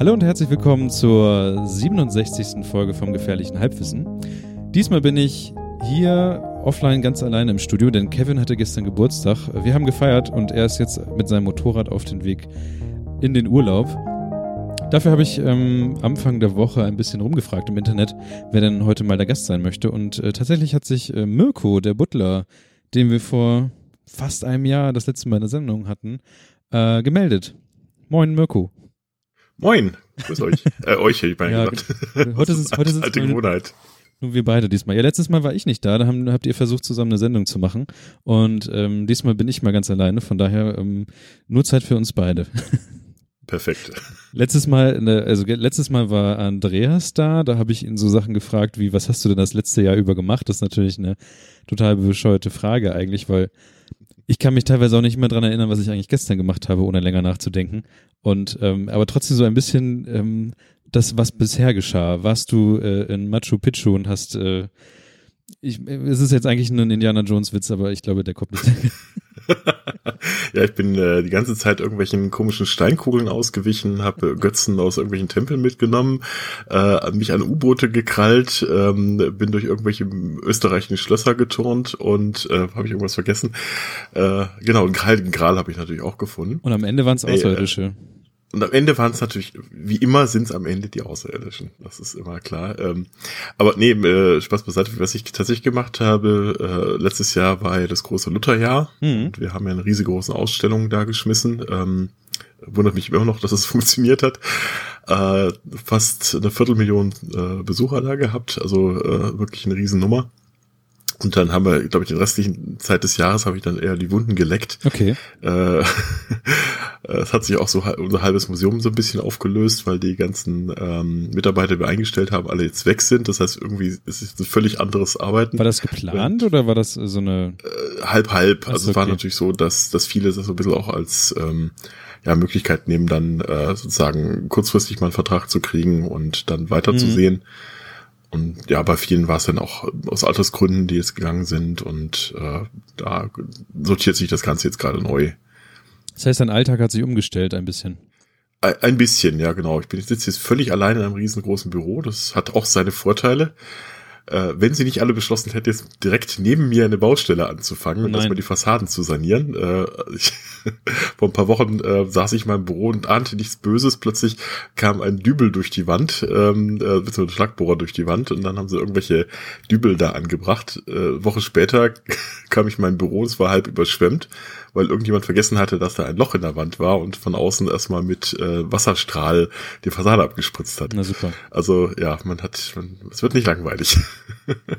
Hallo und herzlich willkommen zur 67. Folge vom gefährlichen Halbwissen. Diesmal bin ich hier offline ganz alleine im Studio, denn Kevin hatte gestern Geburtstag. Wir haben gefeiert und er ist jetzt mit seinem Motorrad auf den Weg in den Urlaub. Dafür habe ich ähm, Anfang der Woche ein bisschen rumgefragt im Internet, wer denn heute mal der Gast sein möchte. Und äh, tatsächlich hat sich äh, Mirko, der Butler, den wir vor fast einem Jahr das letzte Mal in der Sendung hatten, äh, gemeldet. Moin Mirko. Moin, grüß euch. äh, euch hätte ich mal Ja, gesagt. heute ist es- heute es alte Gewohnheit. Nur wir beide diesmal. Ja, letztes Mal war ich nicht da, da haben, habt ihr versucht, zusammen eine Sendung zu machen. Und ähm, diesmal bin ich mal ganz alleine, von daher ähm, nur Zeit für uns beide. Perfekt. Letztes Mal, ne, also letztes Mal war Andreas da, da habe ich ihn so Sachen gefragt wie, was hast du denn das letzte Jahr über gemacht? Das ist natürlich eine total bescheuerte Frage eigentlich, weil ich kann mich teilweise auch nicht mehr dran erinnern, was ich eigentlich gestern gemacht habe, ohne länger nachzudenken. Und ähm, aber trotzdem so ein bisschen ähm, das, was bisher geschah. Warst du äh, in Machu Picchu und hast äh, ich, es ist jetzt eigentlich nur ein Indiana Jones Witz, aber ich glaube, der kommt nicht. ja, ich bin äh, die ganze Zeit irgendwelchen komischen Steinkugeln ausgewichen, habe Götzen aus irgendwelchen Tempeln mitgenommen, äh, mich an U-Boote gekrallt, ähm, bin durch irgendwelche österreichischen Schlösser geturnt und äh, habe ich irgendwas vergessen? Äh, genau, einen Heiligen Gral habe ich natürlich auch gefunden. Und am Ende waren es äh, Außerirdische. Und am Ende waren es natürlich, wie immer sind es am Ende die Außerirdischen. Das ist immer klar. Ähm, aber nee, äh, Spaß beiseite, was ich tatsächlich gemacht habe, äh, letztes Jahr war ja das große Lutherjahr. Mhm. Und wir haben ja eine riesengroße Ausstellung da geschmissen. Ähm, wundert mich immer noch, dass es funktioniert hat. Äh, fast eine Viertelmillion äh, Besucher da gehabt, also äh, wirklich eine Riesennummer. Und dann haben wir, glaube ich, den restlichen Zeit des Jahres habe ich dann eher die Wunden geleckt. Okay. Äh, es hat sich auch so unser halbes Museum so ein bisschen aufgelöst, weil die ganzen ähm, Mitarbeiter, die wir eingestellt haben, alle jetzt weg sind. Das heißt, irgendwie ist es ein völlig anderes Arbeiten. War das geplant oder war das so eine Äh, halb, halb. Ach so, Also es war okay. natürlich so, dass, dass viele das so ein bisschen auch als ähm, ja, Möglichkeit nehmen, dann äh, sozusagen kurzfristig mal einen Vertrag zu kriegen und dann weiterzusehen. Und ja, bei vielen war es dann auch aus Altersgründen, die jetzt gegangen sind und äh, da sortiert sich das Ganze jetzt gerade neu. Das heißt, dein Alltag hat sich umgestellt ein bisschen. Ein bisschen, ja genau. Ich bin ich sitze jetzt völlig allein in einem riesengroßen Büro. Das hat auch seine Vorteile. Äh, wenn sie nicht alle beschlossen hätte, jetzt direkt neben mir eine Baustelle anzufangen und erstmal die Fassaden zu sanieren. Äh, ich, vor ein paar Wochen äh, saß ich in meinem Büro und ahnte nichts Böses. Plötzlich kam ein Dübel durch die Wand, ähm, äh, beziehungsweise ein Schlagbohrer durch die Wand und dann haben sie irgendwelche Dübel da angebracht. Äh, Woche später kam ich in mein Büro, es war halb überschwemmt, weil irgendjemand vergessen hatte, dass da ein Loch in der Wand war und von außen erstmal mit äh, Wasserstrahl die Fassade abgespritzt hat. Na super. Also ja, man hat, man, es wird nicht langweilig.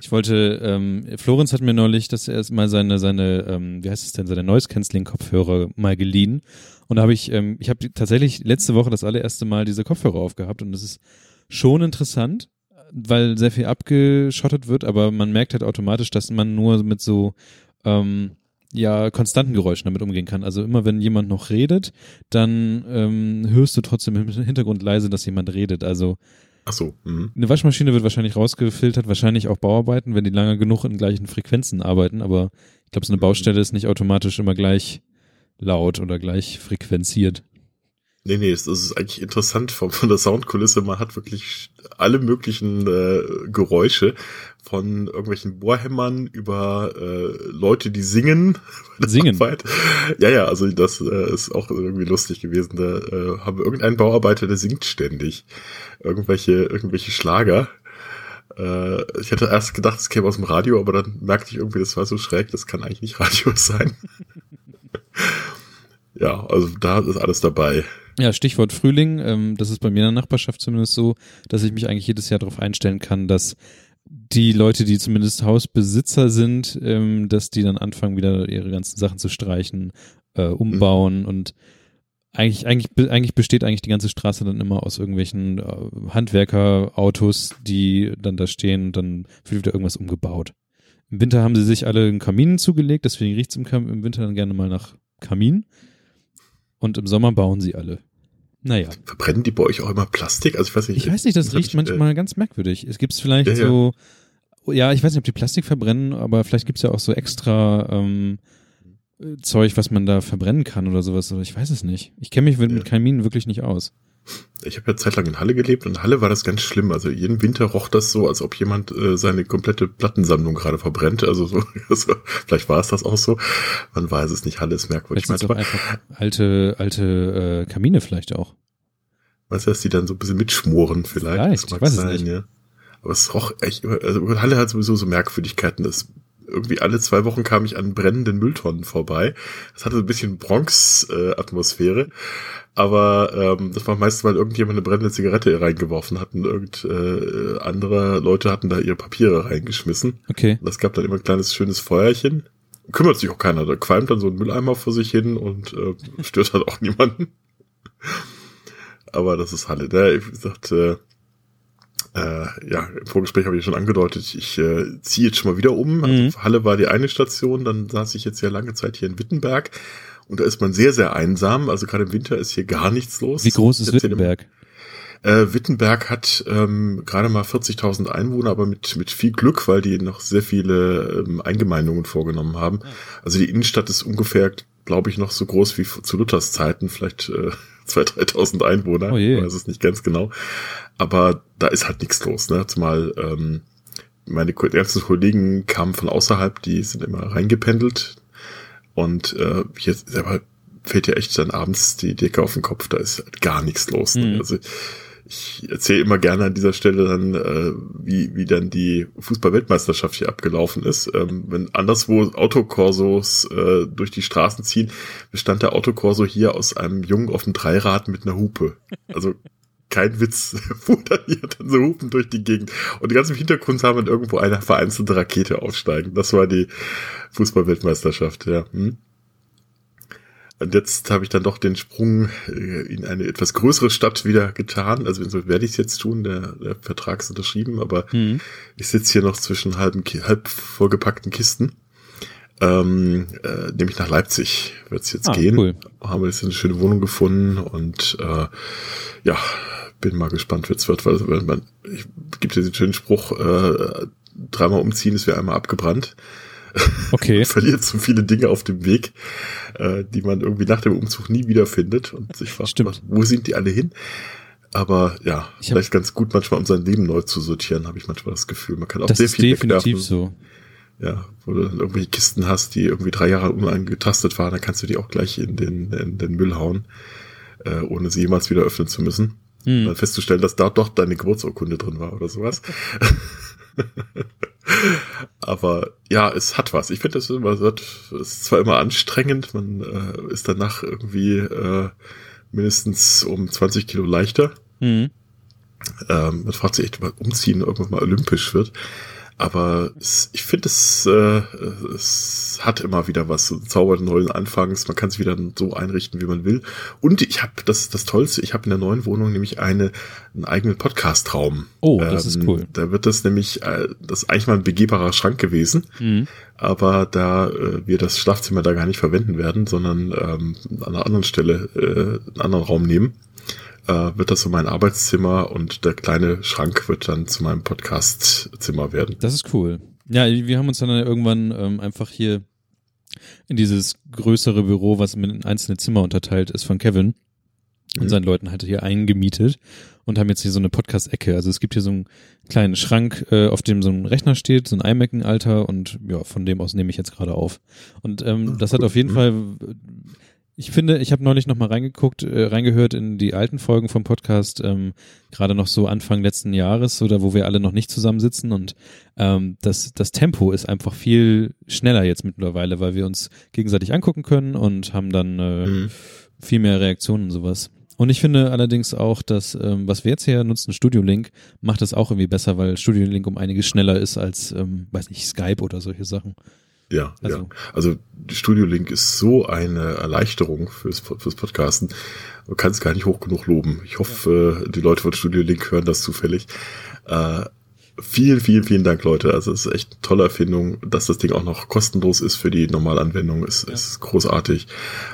Ich wollte, ähm, Florenz hat mir neulich das erst mal seine, seine, ähm, wie heißt es denn, seine Noise Cancelling Kopfhörer mal geliehen. Und da habe ich, ähm, ich habe tatsächlich letzte Woche das allererste Mal diese Kopfhörer aufgehabt und das ist schon interessant, weil sehr viel abgeschottet wird, aber man merkt halt automatisch, dass man nur mit so ähm, ja konstanten Geräuschen damit umgehen kann. Also immer wenn jemand noch redet, dann ähm, hörst du trotzdem im Hintergrund leise, dass jemand redet. Also Ach so. Mhm. eine Waschmaschine wird wahrscheinlich rausgefiltert, wahrscheinlich auch Bauarbeiten, wenn die lange genug in gleichen Frequenzen arbeiten, aber ich glaube, so eine Baustelle ist nicht automatisch immer gleich laut oder gleich frequenziert. Nee, nee, es, es ist eigentlich interessant von, von der Soundkulisse. Man hat wirklich alle möglichen äh, Geräusche von irgendwelchen Bohrhämmern über äh, Leute, die singen. Singen? Arbeit. Ja, ja, also das äh, ist auch irgendwie lustig gewesen. Da äh, haben wir irgendeinen Bauarbeiter, der singt ständig. Irgendwelche, irgendwelche Schlager. Äh, ich hätte erst gedacht, es käme aus dem Radio, aber dann merkte ich irgendwie, das war so schräg, das kann eigentlich nicht Radio sein. ja, also da ist alles dabei. Ja, Stichwort Frühling, ähm, das ist bei mir in der Nachbarschaft zumindest so, dass ich mich eigentlich jedes Jahr darauf einstellen kann, dass die Leute, die zumindest Hausbesitzer sind, ähm, dass die dann anfangen, wieder ihre ganzen Sachen zu streichen, äh, umbauen und eigentlich, eigentlich, eigentlich besteht eigentlich die ganze Straße dann immer aus irgendwelchen äh, Handwerkerautos, die dann da stehen und dann wird wieder irgendwas umgebaut. Im Winter haben sie sich alle einen Kamin zugelegt, deswegen riecht's im, Kam im Winter dann gerne mal nach Kamin. Und im Sommer bauen sie alle. Naja. Verbrennen die bei euch auch immer Plastik? Also ich weiß nicht. Ich weiß nicht, das hab riecht ich, äh, manchmal ganz merkwürdig. Es gibt vielleicht Ja, so, ja, ich weiß nicht, ob die Plastik verbrennen, aber vielleicht gibt's ja auch so extra ähm, äh, Zeug, was man da verbrennen kann oder sowas. Oder ich weiß es nicht. Ich kenne mich mit, mit Ja. Kaminen wirklich nicht aus. Ich habe ja zeitlang in Halle gelebt und in Halle war das ganz schlimm. Also jeden Winter roch das so, als ob jemand äh, seine komplette Plattensammlung gerade verbrennt. Also so, also, vielleicht war es das auch so. Man weiß es nicht. Halle ist merkwürdig. Vielleicht manchmal. Einfach alte, alte äh, Kamine vielleicht auch. Weißt du, dass die dann so ein bisschen mitschmoren vielleicht? vielleicht das mag sein, ja. Aber es roch echt, also Halle hat sowieso so Merkwürdigkeiten. Das irgendwie alle zwei Wochen kam ich an brennenden Mülltonnen vorbei. Das hatte so ein bisschen Bronx-Atmosphäre. Aber ähm, das war meistens, weil irgendjemand eine brennende Zigarette reingeworfen hat und irgend äh, andere Leute hatten da ihre Papiere reingeschmissen. Okay. Das gab dann immer ein kleines schönes Feuerchen. Kümmert sich auch keiner. Da qualmt dann so ein Mülleimer vor sich hin und äh, stört halt auch niemanden. Aber das ist Halle. Ne? Wie gesagt, äh, äh, ja, im Vorgespräch habe ich schon angedeutet, ich äh, ziehe jetzt schon mal wieder um. Also mhm. Halle war die eine Station, dann saß ich jetzt ja lange Zeit hier in Wittenberg und da ist man sehr, sehr einsam. Also gerade im Winter ist hier gar nichts los. Wie groß ist Wittenberg? Äh, Wittenberg hat ähm, gerade mal 40.000 Einwohner, aber mit, mit viel Glück, weil die noch sehr viele ähm, Eingemeindungen vorgenommen haben. Also die Innenstadt ist ungefähr, glaube ich, noch so groß wie zu Luthers Zeiten, vielleicht äh, 2.000, 3.000 Einwohner. Oh je. Ich weiß es nicht ganz genau. Aber da ist halt nichts los. Ne? Zumal ähm, meine ganzen Kollegen kamen von außerhalb, die sind immer reingependelt. Und äh, jetzt aber fällt ja echt dann abends die Decke auf den Kopf, da ist halt gar nichts los. Ne? Mhm. Also ich erzähle immer gerne an dieser Stelle dann, äh, wie, wie dann die Fußball-Weltmeisterschaft hier abgelaufen ist. Ähm, wenn anderswo Autokorsos äh, durch die Straßen ziehen, bestand der Autokorso hier aus einem Jungen auf dem Dreirad mit einer Hupe. Also kein Witz, fuhr dann hier dann so Hupen durch die Gegend. Und ganz im Hintergrund sah man irgendwo eine vereinzelte Rakete aufsteigen. Das war die Fußball-Weltmeisterschaft, ja. Hm? Und jetzt habe ich dann doch den Sprung äh, in eine etwas größere Stadt wieder getan. Also so werde ich es jetzt tun. Der, der Vertrag ist unterschrieben, aber mhm. ich sitze hier noch zwischen halben, halb vollgepackten Kisten. Ähm, äh, nämlich nach Leipzig wird es jetzt ah, gehen. Cool. Haben wir jetzt eine schöne Wohnung gefunden und äh, ja, bin mal gespannt, wie es wird, weil wenn man, ich gibt diesen schönen Spruch, äh, dreimal umziehen ist wie einmal abgebrannt. Okay. Man verliert so viele Dinge auf dem Weg, äh, die man irgendwie nach dem Umzug nie wieder findet und sich fragt, Stimmt. wo sind die alle hin? Aber ja, ich vielleicht ganz gut manchmal, um sein Leben neu zu sortieren, habe ich manchmal das Gefühl. Man kann auch das sehr viel ist definitiv wegwerfen. so. Ja, wo du dann irgendwelche Kisten hast, die irgendwie drei Jahre unangetastet waren, dann kannst du die auch gleich in den, in den Müll hauen, äh, ohne sie jemals wieder öffnen zu müssen. Hm. Dann festzustellen, dass da doch deine Geburtsurkunde drin war oder sowas. Aber ja, es hat was. Ich finde, es ist zwar immer anstrengend, man äh, ist danach irgendwie äh, mindestens um 20 Kilo leichter. Mhm. Ähm, man fragt sich echt, ob Umziehen irgendwann mal olympisch wird. Aber es, ich finde, es, äh, es hat immer wieder was, so Zauber neuen Anfangs. Man kann es wieder so einrichten, wie man will. Und ich habe, das das Tollste, ich habe in der neuen Wohnung nämlich eine, einen eigenen Podcast-Raum. Oh, das ähm, ist cool. Da wird das nämlich, äh, das ist eigentlich mal ein begehbarer Schrank gewesen. Mhm. Aber da äh, wir das Schlafzimmer da gar nicht verwenden werden, sondern ähm, an einer anderen Stelle äh, einen anderen Raum nehmen, äh, wird das so mein Arbeitszimmer und der kleine Schrank wird dann zu meinem Podcastzimmer werden. Das ist cool. Ja, wir haben uns dann irgendwann ähm, einfach hier in dieses größere Büro, was mit einzelne Zimmer unterteilt ist, von Kevin und mhm. seinen Leuten halt hier eingemietet und haben jetzt hier so eine Podcast-Ecke. Also es gibt hier so einen kleinen Schrank, äh, auf dem so ein Rechner steht, so ein iMac in Alter und ja, von dem aus nehme ich jetzt gerade auf. Und ähm, das hat auf jeden mhm. Fall ich finde, ich habe neulich noch mal reingeguckt, äh, reingehört in die alten Folgen vom Podcast, ähm, gerade noch so Anfang letzten Jahres oder wo wir alle noch nicht zusammensitzen und ähm, das, das Tempo ist einfach viel schneller jetzt mittlerweile, weil wir uns gegenseitig angucken können und haben dann äh, mhm. viel mehr Reaktionen und sowas. Und ich finde allerdings auch, dass ähm, was wir jetzt hier nutzen, Studio Link, macht das auch irgendwie besser, weil Studio Link um einiges schneller ist als, ähm, weiß nicht, Skype oder solche Sachen. Ja, also. ja. Also Studio Link ist so eine Erleichterung fürs, fürs Podcasten. Man kann es gar nicht hoch genug loben. Ich hoffe, ja. die Leute von Studio Link hören das zufällig. Äh, vielen, vielen, vielen Dank, Leute. Also es ist echt eine tolle Erfindung. Dass das Ding auch noch kostenlos ist für die Normalanwendung, ist, ja. ist großartig.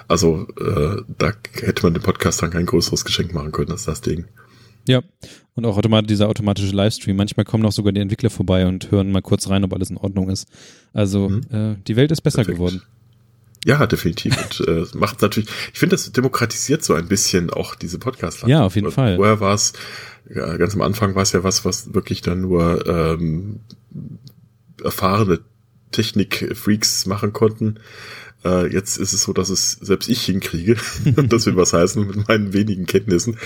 Also äh, da hätte man dem Podcast dann kein größeres Geschenk machen können als das Ding. Ja, und auch automat dieser automatische Livestream. Manchmal kommen auch sogar die Entwickler vorbei und hören mal kurz rein, ob alles in Ordnung ist. Also mhm. äh, die Welt ist besser Perfekt. geworden. Ja, definitiv. Und äh, macht natürlich, ich finde, das demokratisiert so ein bisschen auch diese podcast Ja, auf jeden Und Fall. Vorher war es, ja, ganz am Anfang war es ja was, was wirklich dann nur ähm, erfahrene Technik-Freaks machen konnten. Äh, jetzt ist es so, dass es selbst ich hinkriege. Das will was heißen mit meinen wenigen Kenntnissen.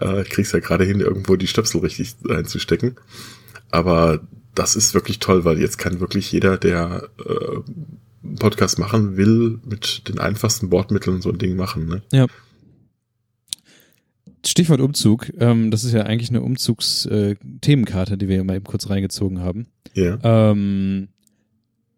Äh, ich krieg's ja gerade hin, irgendwo die Stöpsel richtig einzustecken. Aber das ist wirklich toll, weil jetzt kann wirklich jeder, der äh, einen Podcast machen will, mit den einfachsten Bordmitteln so ein Ding machen. Ne? Ja. Stichwort Umzug. Ähm, das ist ja eigentlich eine Umzugs-Themenkarte, äh, die wir mal eben kurz reingezogen haben. Ja. Ähm,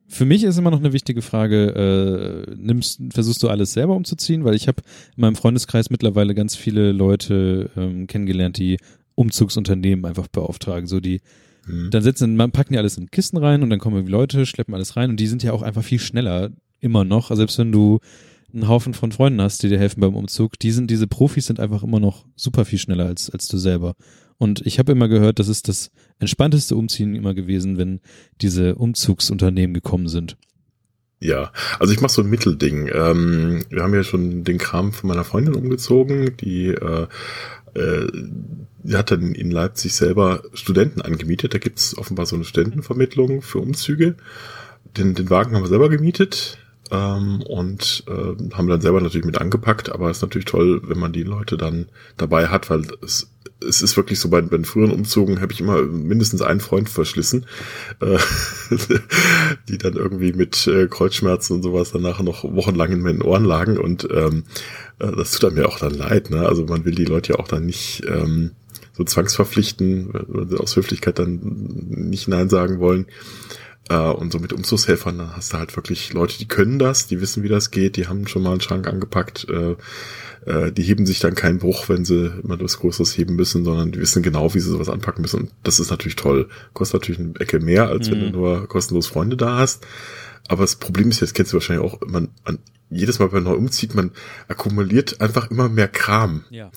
für mich ist immer noch eine wichtige Frage, äh, nimmst, versuchst du alles selber umzuziehen? Weil ich habe in meinem Freundeskreis mittlerweile ganz viele Leute ähm, kennengelernt, die Umzugsunternehmen einfach beauftragen. So die, Hm. dann setzen, man packen die alles in Kisten rein und dann kommen die Leute, schleppen alles rein und die sind ja auch einfach viel schneller immer noch. Also selbst wenn du einen Haufen von Freunden hast, die dir helfen beim Umzug, die sind, diese Profis sind einfach immer noch super viel schneller als, als du selber. Und ich habe immer gehört, das ist das entspannteste Umziehen immer gewesen, wenn diese Umzugsunternehmen gekommen sind. Ja, also ich mache so ein Mittelding. Ähm, wir haben ja schon den Kram von meiner Freundin umgezogen, die, äh, äh, die hat dann in Leipzig selber Studenten angemietet. Da gibt's offenbar so eine Studentenvermittlung für Umzüge. Den, den Wagen haben wir selber gemietet ähm, und äh, haben dann selber natürlich mit angepackt, aber es ist natürlich toll, wenn man die Leute dann dabei hat, weil es es ist wirklich so, bei, bei den früheren Umzügen habe ich immer mindestens einen Freund verschlissen, äh, die dann irgendwie mit äh, Kreuzschmerzen und sowas danach noch wochenlang in meinen Ohren lagen und ähm, äh, das tut mir auch dann leid. Ne? Also man will die Leute ja auch dann nicht ähm, so zwangsverpflichten, weil sie aus Höflichkeit dann nicht Nein sagen wollen. Äh, und so mit Umzugshelfern, dann hast du halt wirklich Leute, die können das, die wissen, wie das geht, die haben schon mal einen Schrank angepackt, äh, äh, die heben sich dann keinen Bruch, wenn sie immer was Größeres heben müssen, sondern die wissen genau, wie sie sowas anpacken müssen. Und das ist natürlich toll. Kostet natürlich eine Ecke mehr, als wenn Mhm. du nur kostenlos Freunde da hast. Aber das Problem ist, jetzt kennst du wahrscheinlich auch, man, man jedes Mal, wenn man neu umzieht, man akkumuliert einfach immer mehr Kram. Ja.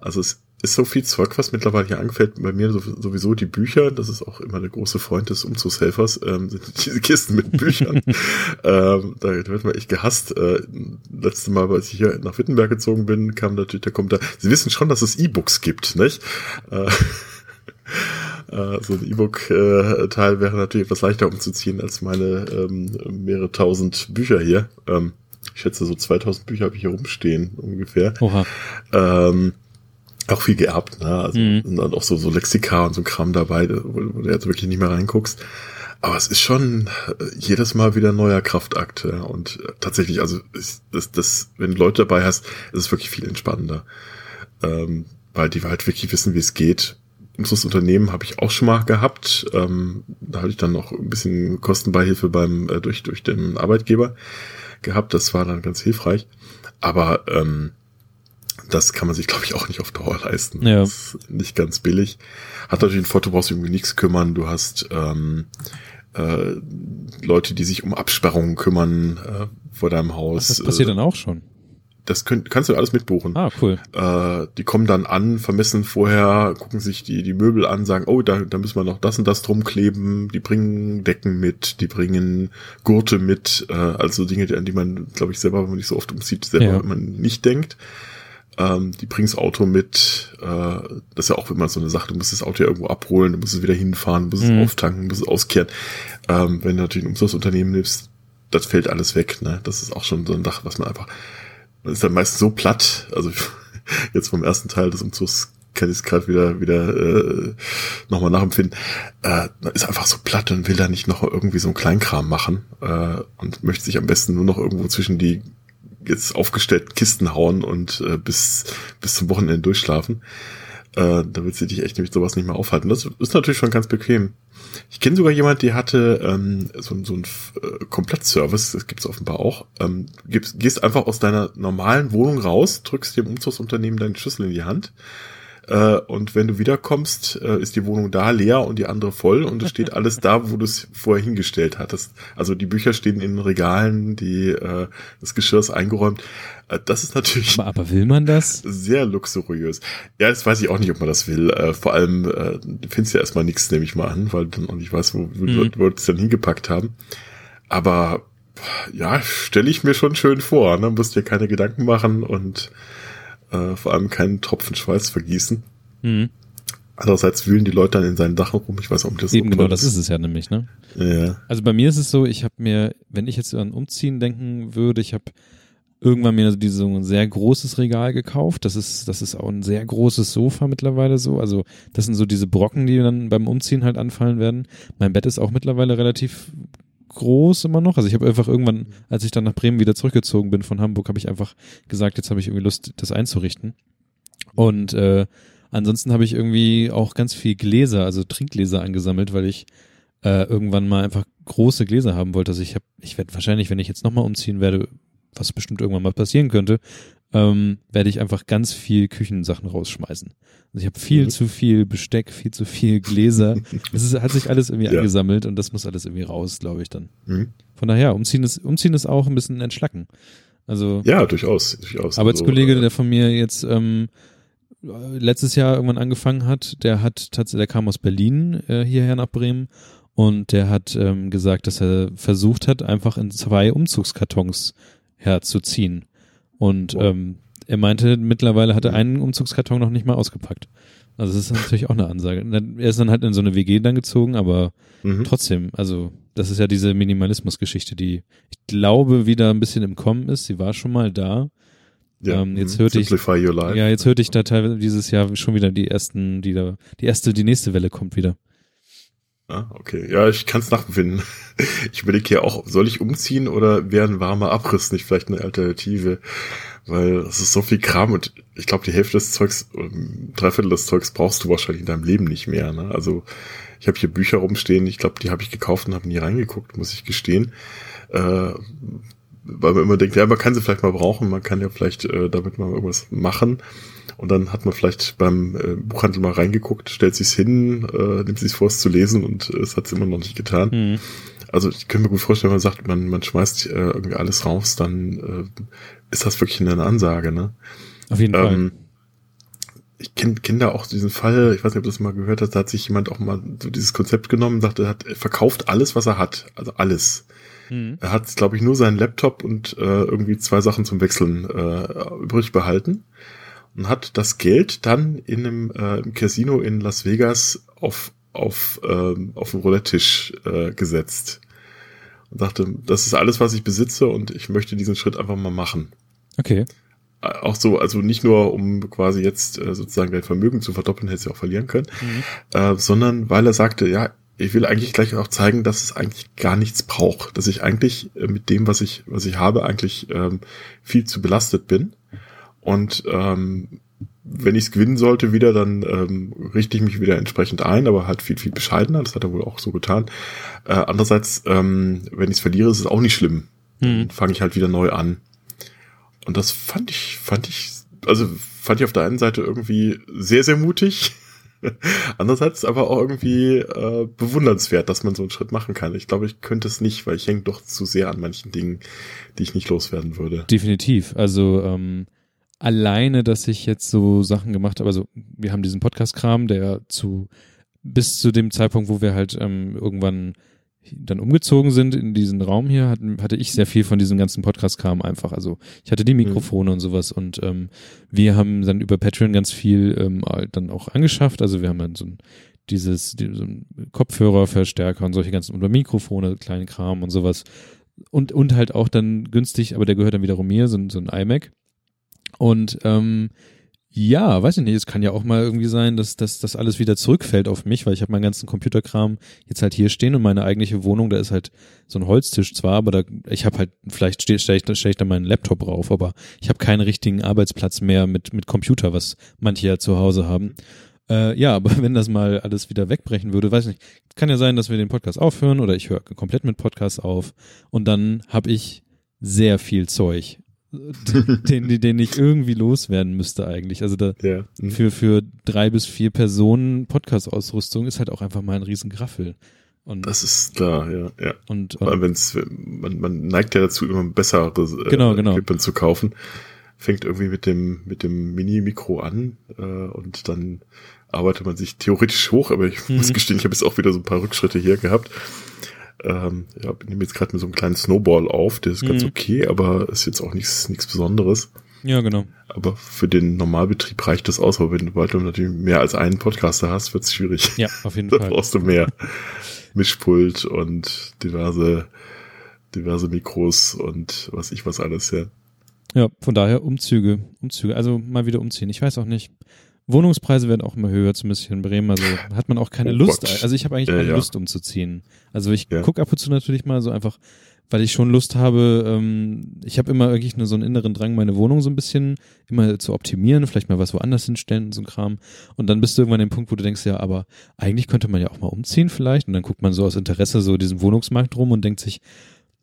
Also es ist so viel Zeug, was mittlerweile hier angefällt. Bei mir so- sowieso die Bücher, das ist auch immer der große Freund des Umzugshelfers, ähm, sind diese Kisten mit Büchern. ähm, da wird man echt gehasst. Äh, letztes Mal, als ich hier nach Wittenberg gezogen bin, kam natürlich, da kommt da, Sie wissen schon, dass es E-Books gibt, nicht? Äh, äh, so ein E-Book-Teil wäre natürlich etwas leichter umzuziehen als meine ähm, mehrere tausend Bücher hier. Ähm, ich schätze, so 2000 Bücher habe ich hier rumstehen, ungefähr. Oha. Ähm, auch viel geerbt, ne? Also Mhm. und dann auch so, so Lexika und so Kram dabei, wo, wo du jetzt wirklich nicht mehr reinguckst. Aber es ist schon äh, jedes Mal wieder ein neuer Kraftakt. Ja? Und äh, tatsächlich, also ist, das, das, wenn du Leute dabei hast, ist es wirklich viel entspannender. Ähm, weil die halt wirklich wissen, wie es geht. Umzugsunternehmen habe ich auch schon mal gehabt. Ähm, da hatte ich dann noch ein bisschen Kostenbeihilfe beim äh, durch durch den Arbeitgeber gehabt. Das war dann ganz hilfreich. Aber ähm, das kann man sich, glaube ich, auch nicht auf Dauer leisten. Ja. Das ist nicht ganz billig. Hat natürlich einen Vorteil, du brauchst dich um nichts kümmern. Du hast ähm, äh, Leute, die sich um Absperrungen kümmern äh, vor deinem Haus. Das passiert Äh, dann auch schon. Das könnt, kannst du alles mitbuchen. Ah, cool. Äh, die kommen dann an, vermessen vorher, gucken sich die, die Möbel an, sagen, oh, da, da müssen wir noch das und das drum kleben. Die bringen Decken mit, die bringen Gurte mit, äh, also Dinge, an die man, glaube ich, selber, wenn man nicht so oft umzieht, selber Ja. man nicht denkt. Ähm, die bringen das Auto mit. Äh, das ist ja auch immer so eine Sache. Du musst das Auto ja irgendwo abholen, du musst es wieder hinfahren, du musst Mhm. es auftanken, du musst es auskehren. Ähm, wenn du natürlich ein Umzugsunternehmen nimmst, das fällt alles weg. Ne? Das ist auch schon so ein Dach, was man einfach man ist dann meist so platt, also jetzt vom ersten Teil des Umzugs kann ich es gerade wieder wieder äh, nochmal nachempfinden. Äh, man ist einfach so platt und will da nicht noch irgendwie so einen Kleinkram machen äh, und möchte sich am besten nur noch irgendwo zwischen die jetzt aufgestellten Kisten hauen und äh, bis bis zum Wochenende durchschlafen. Äh, da wird sie dich echt nämlich sowas nicht mehr aufhalten. Das ist natürlich schon ganz bequem. Ich kenne sogar jemand, die hatte ähm, so, so einen äh, Komplettservice, das gibt's offenbar auch. Ähm, gibst, gehst einfach aus deiner normalen Wohnung raus, drückst dem Umzugsunternehmen deinen Schlüssel in die Hand äh, und wenn du wiederkommst, äh, ist die Wohnung da leer und die andere voll und es steht alles da, wo du es vorher hingestellt hattest. Also die Bücher stehen in den Regalen, die äh, das Geschirr ist eingeräumt. Äh, das ist natürlich Aber, aber will man das? sehr luxuriös. Ja, das weiß ich auch nicht, ob man das will. Äh, vor allem, äh, du findest ja erstmal nichts, nehme ich mal an, weil du dann auch nicht weißt, wo, wo, Mhm. wo wir es dann hingepackt haben. Aber ja, stelle ich mir schon schön vor. Ne? Musst dir keine Gedanken machen und äh, vor allem keinen Tropfen Schweiß vergießen. Mhm. Andererseits wühlen die Leute dann in seinen Sachen rum. Ich weiß auch, ob das Eben so genau, das ist es ja nämlich, ne? Ja. Also bei mir ist es so, ich habe mir, wenn ich jetzt an Umziehen denken würde, ich habe irgendwann mir so ein sehr großes Regal gekauft. Das ist, das ist auch ein sehr großes Sofa mittlerweile so. Also das sind so diese Brocken, die dann beim Umziehen halt anfallen werden. Mein Bett ist auch mittlerweile relativ groß immer noch. Also ich habe einfach irgendwann, als ich dann nach Bremen wieder zurückgezogen bin von Hamburg, habe ich einfach gesagt, jetzt habe ich irgendwie Lust, das einzurichten. Und äh, ansonsten habe ich irgendwie auch ganz viel Gläser, also Trinkgläser angesammelt, weil ich äh, irgendwann mal einfach große Gläser haben wollte. Also ich habe, ich werde wahrscheinlich, wenn ich jetzt nochmal umziehen werde, was bestimmt irgendwann mal passieren könnte, ähm, werde ich einfach ganz viel Küchensachen rausschmeißen. Also ich habe viel mhm. zu viel Besteck, viel zu viel Gläser. Es ist, hat sich alles irgendwie ja. angesammelt und das muss alles irgendwie raus, glaube ich dann. Mhm. Von daher, umziehen ist, umziehen ist auch ein bisschen entschlacken. Also ja, durchaus, durchaus. Arbeitskollege, also, der von mir jetzt ähm, letztes Jahr irgendwann angefangen hat, der hat tatsächlich, der kam aus Berlin äh, hierher nach Bremen und der hat ähm, gesagt, dass er versucht hat, einfach in zwei Umzugskartons herzuziehen. Und wow. ähm, er meinte, mittlerweile hat er einen Umzugskarton noch nicht mal ausgepackt. Also das ist natürlich auch eine Ansage. Er ist dann halt in so eine WG dann gezogen, aber mhm. trotzdem, also das ist ja diese Minimalismus-Geschichte, die ich glaube wieder ein bisschen im Kommen ist. Sie war schon mal da. Ja, ähm, jetzt mhm. hörte ich, ja, jetzt hörte ich da teilweise dieses Jahr schon wieder die ersten, die da, die erste, die nächste Welle kommt wieder. Ah, okay. Ja, ich kann es nachempfinden. Ich überlege ja auch, soll ich umziehen oder wäre ein warmer Abriss nicht vielleicht eine Alternative? Weil es ist so viel Kram und ich glaube, die Hälfte des Zeugs, drei Viertel des Zeugs brauchst du wahrscheinlich in deinem Leben nicht mehr. Ne? Also ich habe hier Bücher rumstehen, ich glaube, die habe ich gekauft und habe nie reingeguckt, muss ich gestehen. Äh, weil man immer denkt, ja, man kann sie vielleicht mal brauchen, man kann ja vielleicht äh, damit mal irgendwas machen. Und dann hat man vielleicht beim äh, Buchhandel mal reingeguckt, stellt sich's hin, äh, nimmt sich vor, es zu lesen und äh, es hat's immer noch nicht getan. Mhm. Also ich könnte mir gut vorstellen, wenn man sagt, man, man schmeißt äh, irgendwie alles raus, dann äh, ist das wirklich eine Ansage, ne? Auf jeden ähm, Fall. Ich kenne kenn da auch diesen Fall, ich weiß nicht, ob du das mal gehört hast, da hat sich jemand auch mal so dieses Konzept genommen und sagte, er hat er verkauft alles, was er hat. Also alles. Mhm. Er hat, glaube ich, nur seinen Laptop und äh, irgendwie zwei Sachen zum Wechseln äh, übrig behalten und hat das Geld dann in einem äh, im Casino in Las Vegas auf auf ähm, auf den Roulette-Tisch äh, gesetzt und dachte, das ist alles, was ich besitze und ich möchte diesen Schritt einfach mal machen. Okay. Äh, auch so, also nicht nur, um quasi jetzt äh, sozusagen dein Vermögen zu verdoppeln, hätte sie auch verlieren können, mhm. äh, sondern weil er sagte, ja, ich will eigentlich gleich auch zeigen, dass es eigentlich gar nichts braucht, dass ich eigentlich äh, mit dem, was ich, was ich habe, eigentlich ähm, viel zu belastet bin. Und ähm, wenn ich es gewinnen sollte wieder, dann ähm, richte ich mich wieder entsprechend ein, aber halt viel, viel bescheidener. Das hat er wohl auch so getan. Äh, andererseits, ähm, wenn ich es verliere, ist es auch nicht schlimm. Dann hm. fange ich halt wieder neu an. Und das fand ich, fand ich, also fand ich auf der einen Seite irgendwie sehr, sehr mutig. Andererseits aber auch irgendwie äh, bewundernswert, dass man so einen Schritt machen kann. Ich glaube, ich könnte es nicht, weil ich hänge doch zu sehr an manchen Dingen, die ich nicht loswerden würde. Definitiv. Also ähm, alleine, dass ich jetzt so Sachen gemacht habe. Also wir haben diesen Podcast-Kram, der zu bis zu dem Zeitpunkt, wo wir halt ähm, irgendwann dann umgezogen sind in diesen Raum hier, hatten, hatte ich sehr viel von diesem ganzen Podcast-Kram einfach. Also ich hatte die mhm. Mikrofone mhm. und sowas und ähm, wir haben dann über Patreon ganz viel ähm, dann auch angeschafft. Also wir haben dann so ein dieses die, so ein Kopfhörerverstärker und solche ganzen oder Mikrofone, kleinen Kram und sowas. Und, und halt auch dann günstig, aber der gehört dann wiederum mir, so, so ein iMac. Und ähm, ja, weiß ich nicht, es kann ja auch mal irgendwie sein, dass, das alles wieder zurückfällt auf mich, weil ich habe meinen ganzen Computerkram jetzt halt hier stehen und meine eigentliche Wohnung, da ist halt so ein Holztisch zwar, aber da ich habe halt, vielleicht stelle stell ich, stell ich da meinen Laptop drauf, aber ich habe keinen richtigen Arbeitsplatz mehr mit, mit Computer, was manche ja zu Hause haben. Äh, ja, aber wenn das mal alles wieder wegbrechen würde, weiß ich nicht, kann ja sein, dass wir den Podcast aufhören oder ich höre komplett mit Podcast auf und dann habe ich sehr viel Zeug den, den ich irgendwie loswerden müsste eigentlich. Also da ja. mhm. für, für drei bis vier Personen Podcast-Ausrüstung ist halt auch einfach mal ein Riesengraffel. Und das ist klar, ja, ja. Und, und wenn's, man, man neigt ja dazu, immer bessere äh, genau, genau. Equipment zu kaufen. Fängt irgendwie mit dem, mit dem Mini-Mikro an äh, und dann arbeitet man sich theoretisch hoch, aber ich mhm. muss gestehen, ich habe jetzt auch wieder so ein paar Rückschritte hier gehabt. Ähm, ja, ich nehme jetzt gerade mit so einem kleinen Snowball auf, der ist mhm. ganz okay, aber ist jetzt auch nichts, nichts Besonderes. Ja, genau. Aber für den Normalbetrieb reicht das aus, aber wenn du bald natürlich mehr als einen Podcaster hast, wird es schwierig. Ja, auf jeden Fall. Da brauchst du mehr Mischpult und diverse, diverse Mikros und was ich was alles, ja. Ja, von daher Umzüge, Umzüge, also mal wieder umziehen. Ich weiß auch nicht. Wohnungspreise werden auch immer höher, zumindest hier in Bremen. Also hat man auch keine oh Lust. Gott. Also ich habe eigentlich ja, keine ja. Lust umzuziehen. Also ich ja. gucke ab und zu natürlich mal so einfach, weil ich schon Lust habe. Ähm, ich habe immer wirklich nur so einen inneren Drang, meine Wohnung so ein bisschen immer zu optimieren, vielleicht mal was woanders hinstellen, so ein Kram. Und dann bist du irgendwann an dem Punkt, wo du denkst, ja, aber eigentlich könnte man ja auch mal umziehen vielleicht. Und dann guckt man so aus Interesse so diesen Wohnungsmarkt rum und denkt sich,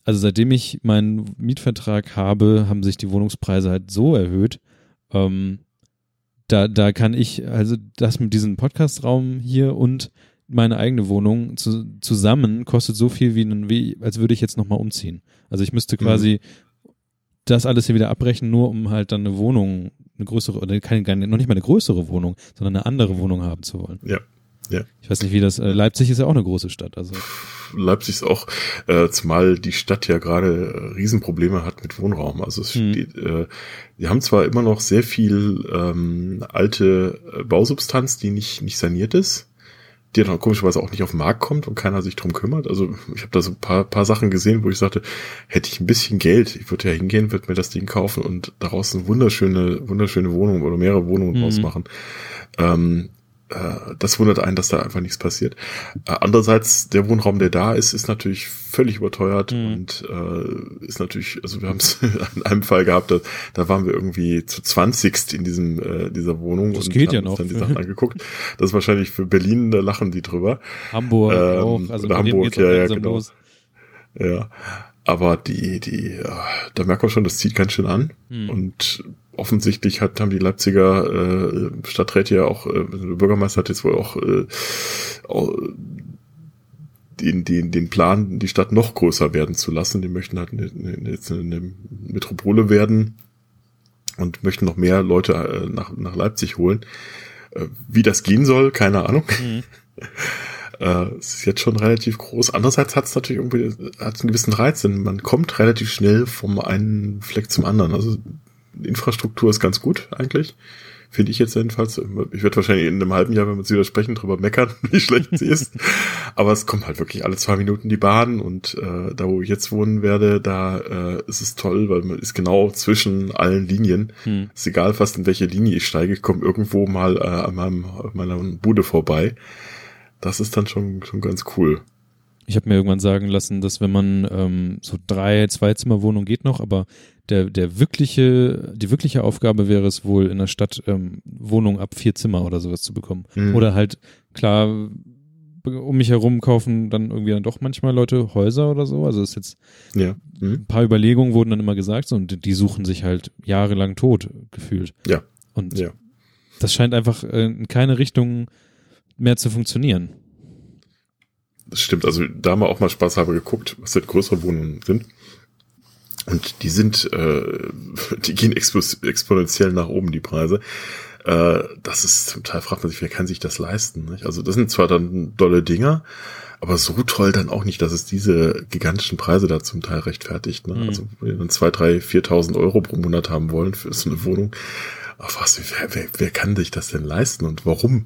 also seitdem ich meinen Mietvertrag habe, haben sich die Wohnungspreise halt so erhöht. Ähm, da, da kann ich, also das mit diesem Podcastraum hier und meine eigene Wohnung zu, zusammen kostet so viel, wie, wie als würde ich jetzt nochmal umziehen. Also ich müsste quasi mhm. das alles hier wieder abbrechen, nur um halt dann eine Wohnung, eine größere, oder keine, noch nicht mal eine größere Wohnung, sondern eine andere Wohnung haben zu wollen. Ja. Ja. Ich weiß nicht, wie das. Äh, Leipzig ist ja auch eine große Stadt. Also Leipzig ist auch, äh, zumal die Stadt ja gerade äh, Riesenprobleme hat mit Wohnraum. Also es mhm. steht, äh, die haben zwar immer noch sehr viel ähm, alte äh, Bausubstanz, die nicht nicht saniert ist, die dann komischerweise auch nicht auf den Markt kommt und keiner sich drum kümmert. Also ich habe da so ein paar, paar Sachen gesehen, wo ich sagte, hätte ich ein bisschen Geld, ich würde ja hingehen, würde mir das Ding kaufen und daraus eine wunderschöne, wunderschöne Wohnung oder mehrere Wohnungen mhm. draus machen. Ähm, äh, das wundert einen, dass da einfach nichts passiert. Äh, andererseits, der Wohnraum, der da ist, ist natürlich völlig überteuert mhm. und äh, ist natürlich, also wir haben es in einem Fall gehabt, da, da waren wir irgendwie zu zwanzigst in diesem äh, dieser Wohnung das und geht haben ja noch. dann die Sachen angeguckt. Das ist wahrscheinlich für Berlin, da lachen die drüber. Hamburg ähm, auch, also Hamburg, ja, ja, genau. Los. Ja, aber die, die, ja, da merkt man schon, das zieht ganz schön an. Mhm. Und offensichtlich hat, haben die Leipziger äh, Stadträte ja auch, äh, der Bürgermeister hat jetzt wohl auch, äh, auch den, den, den Plan, die Stadt noch größer werden zu lassen. Die möchten halt eine, eine, jetzt eine Metropole werden und möchten noch mehr Leute äh, nach, nach Leipzig holen. Äh, wie das gehen soll, keine Ahnung. Mhm. äh, es ist jetzt schon relativ groß. Andererseits hat es natürlich irgendwie hat's einen gewissen Reiz, denn man kommt relativ schnell vom einen Fleck zum anderen. Also Infrastruktur ist ganz gut eigentlich. Finde ich jetzt jedenfalls. Ich werde wahrscheinlich in einem halben Jahr, wenn wir uns widersprechen, drüber meckern, wie schlecht sie ist. Aber es kommt halt wirklich alle zwei Minuten die Bahn und äh, da, wo ich jetzt wohnen werde, da äh, ist es toll, weil man ist genau zwischen allen Linien. Hm. Ist egal fast in welche Linie ich steige, ich komme irgendwo mal äh, an, meinem, meiner Bude vorbei. Das ist dann schon, schon ganz cool. Ich habe mir irgendwann sagen lassen, dass wenn man ähm, so drei Zweizimmerwohnungen geht noch, aber der, der wirkliche, die wirkliche Aufgabe wäre es wohl in der Stadt ähm, Wohnungen ab vier Zimmer oder sowas zu bekommen. Mhm. Oder halt, klar, um mich herum kaufen dann irgendwie dann doch manchmal Leute Häuser oder so. Also ist jetzt ja. mhm. ein paar Überlegungen wurden dann immer gesagt so, und die suchen sich halt jahrelang tot gefühlt. Ja. Und ja. das scheint einfach äh, in keine Richtung mehr zu funktionieren. Das stimmt. Also da haben wir auch mal Spaß habe geguckt, was denn größere Wohnungen sind. Und die sind, äh, die gehen expo exponentiell nach oben, die Preise. Äh, das ist zum Teil fragt man sich, wer kann sich das leisten? Nicht? Also das sind zwar dann dolle Dinger, aber so toll dann auch nicht, dass es diese gigantischen Preise da zum Teil rechtfertigt. Ne? Mhm. Also wenn wir dann zwei, drei, viertausend Euro pro Monat haben wollen für so eine Wohnung, auf was, wer, wer, wer kann sich das denn leisten und warum?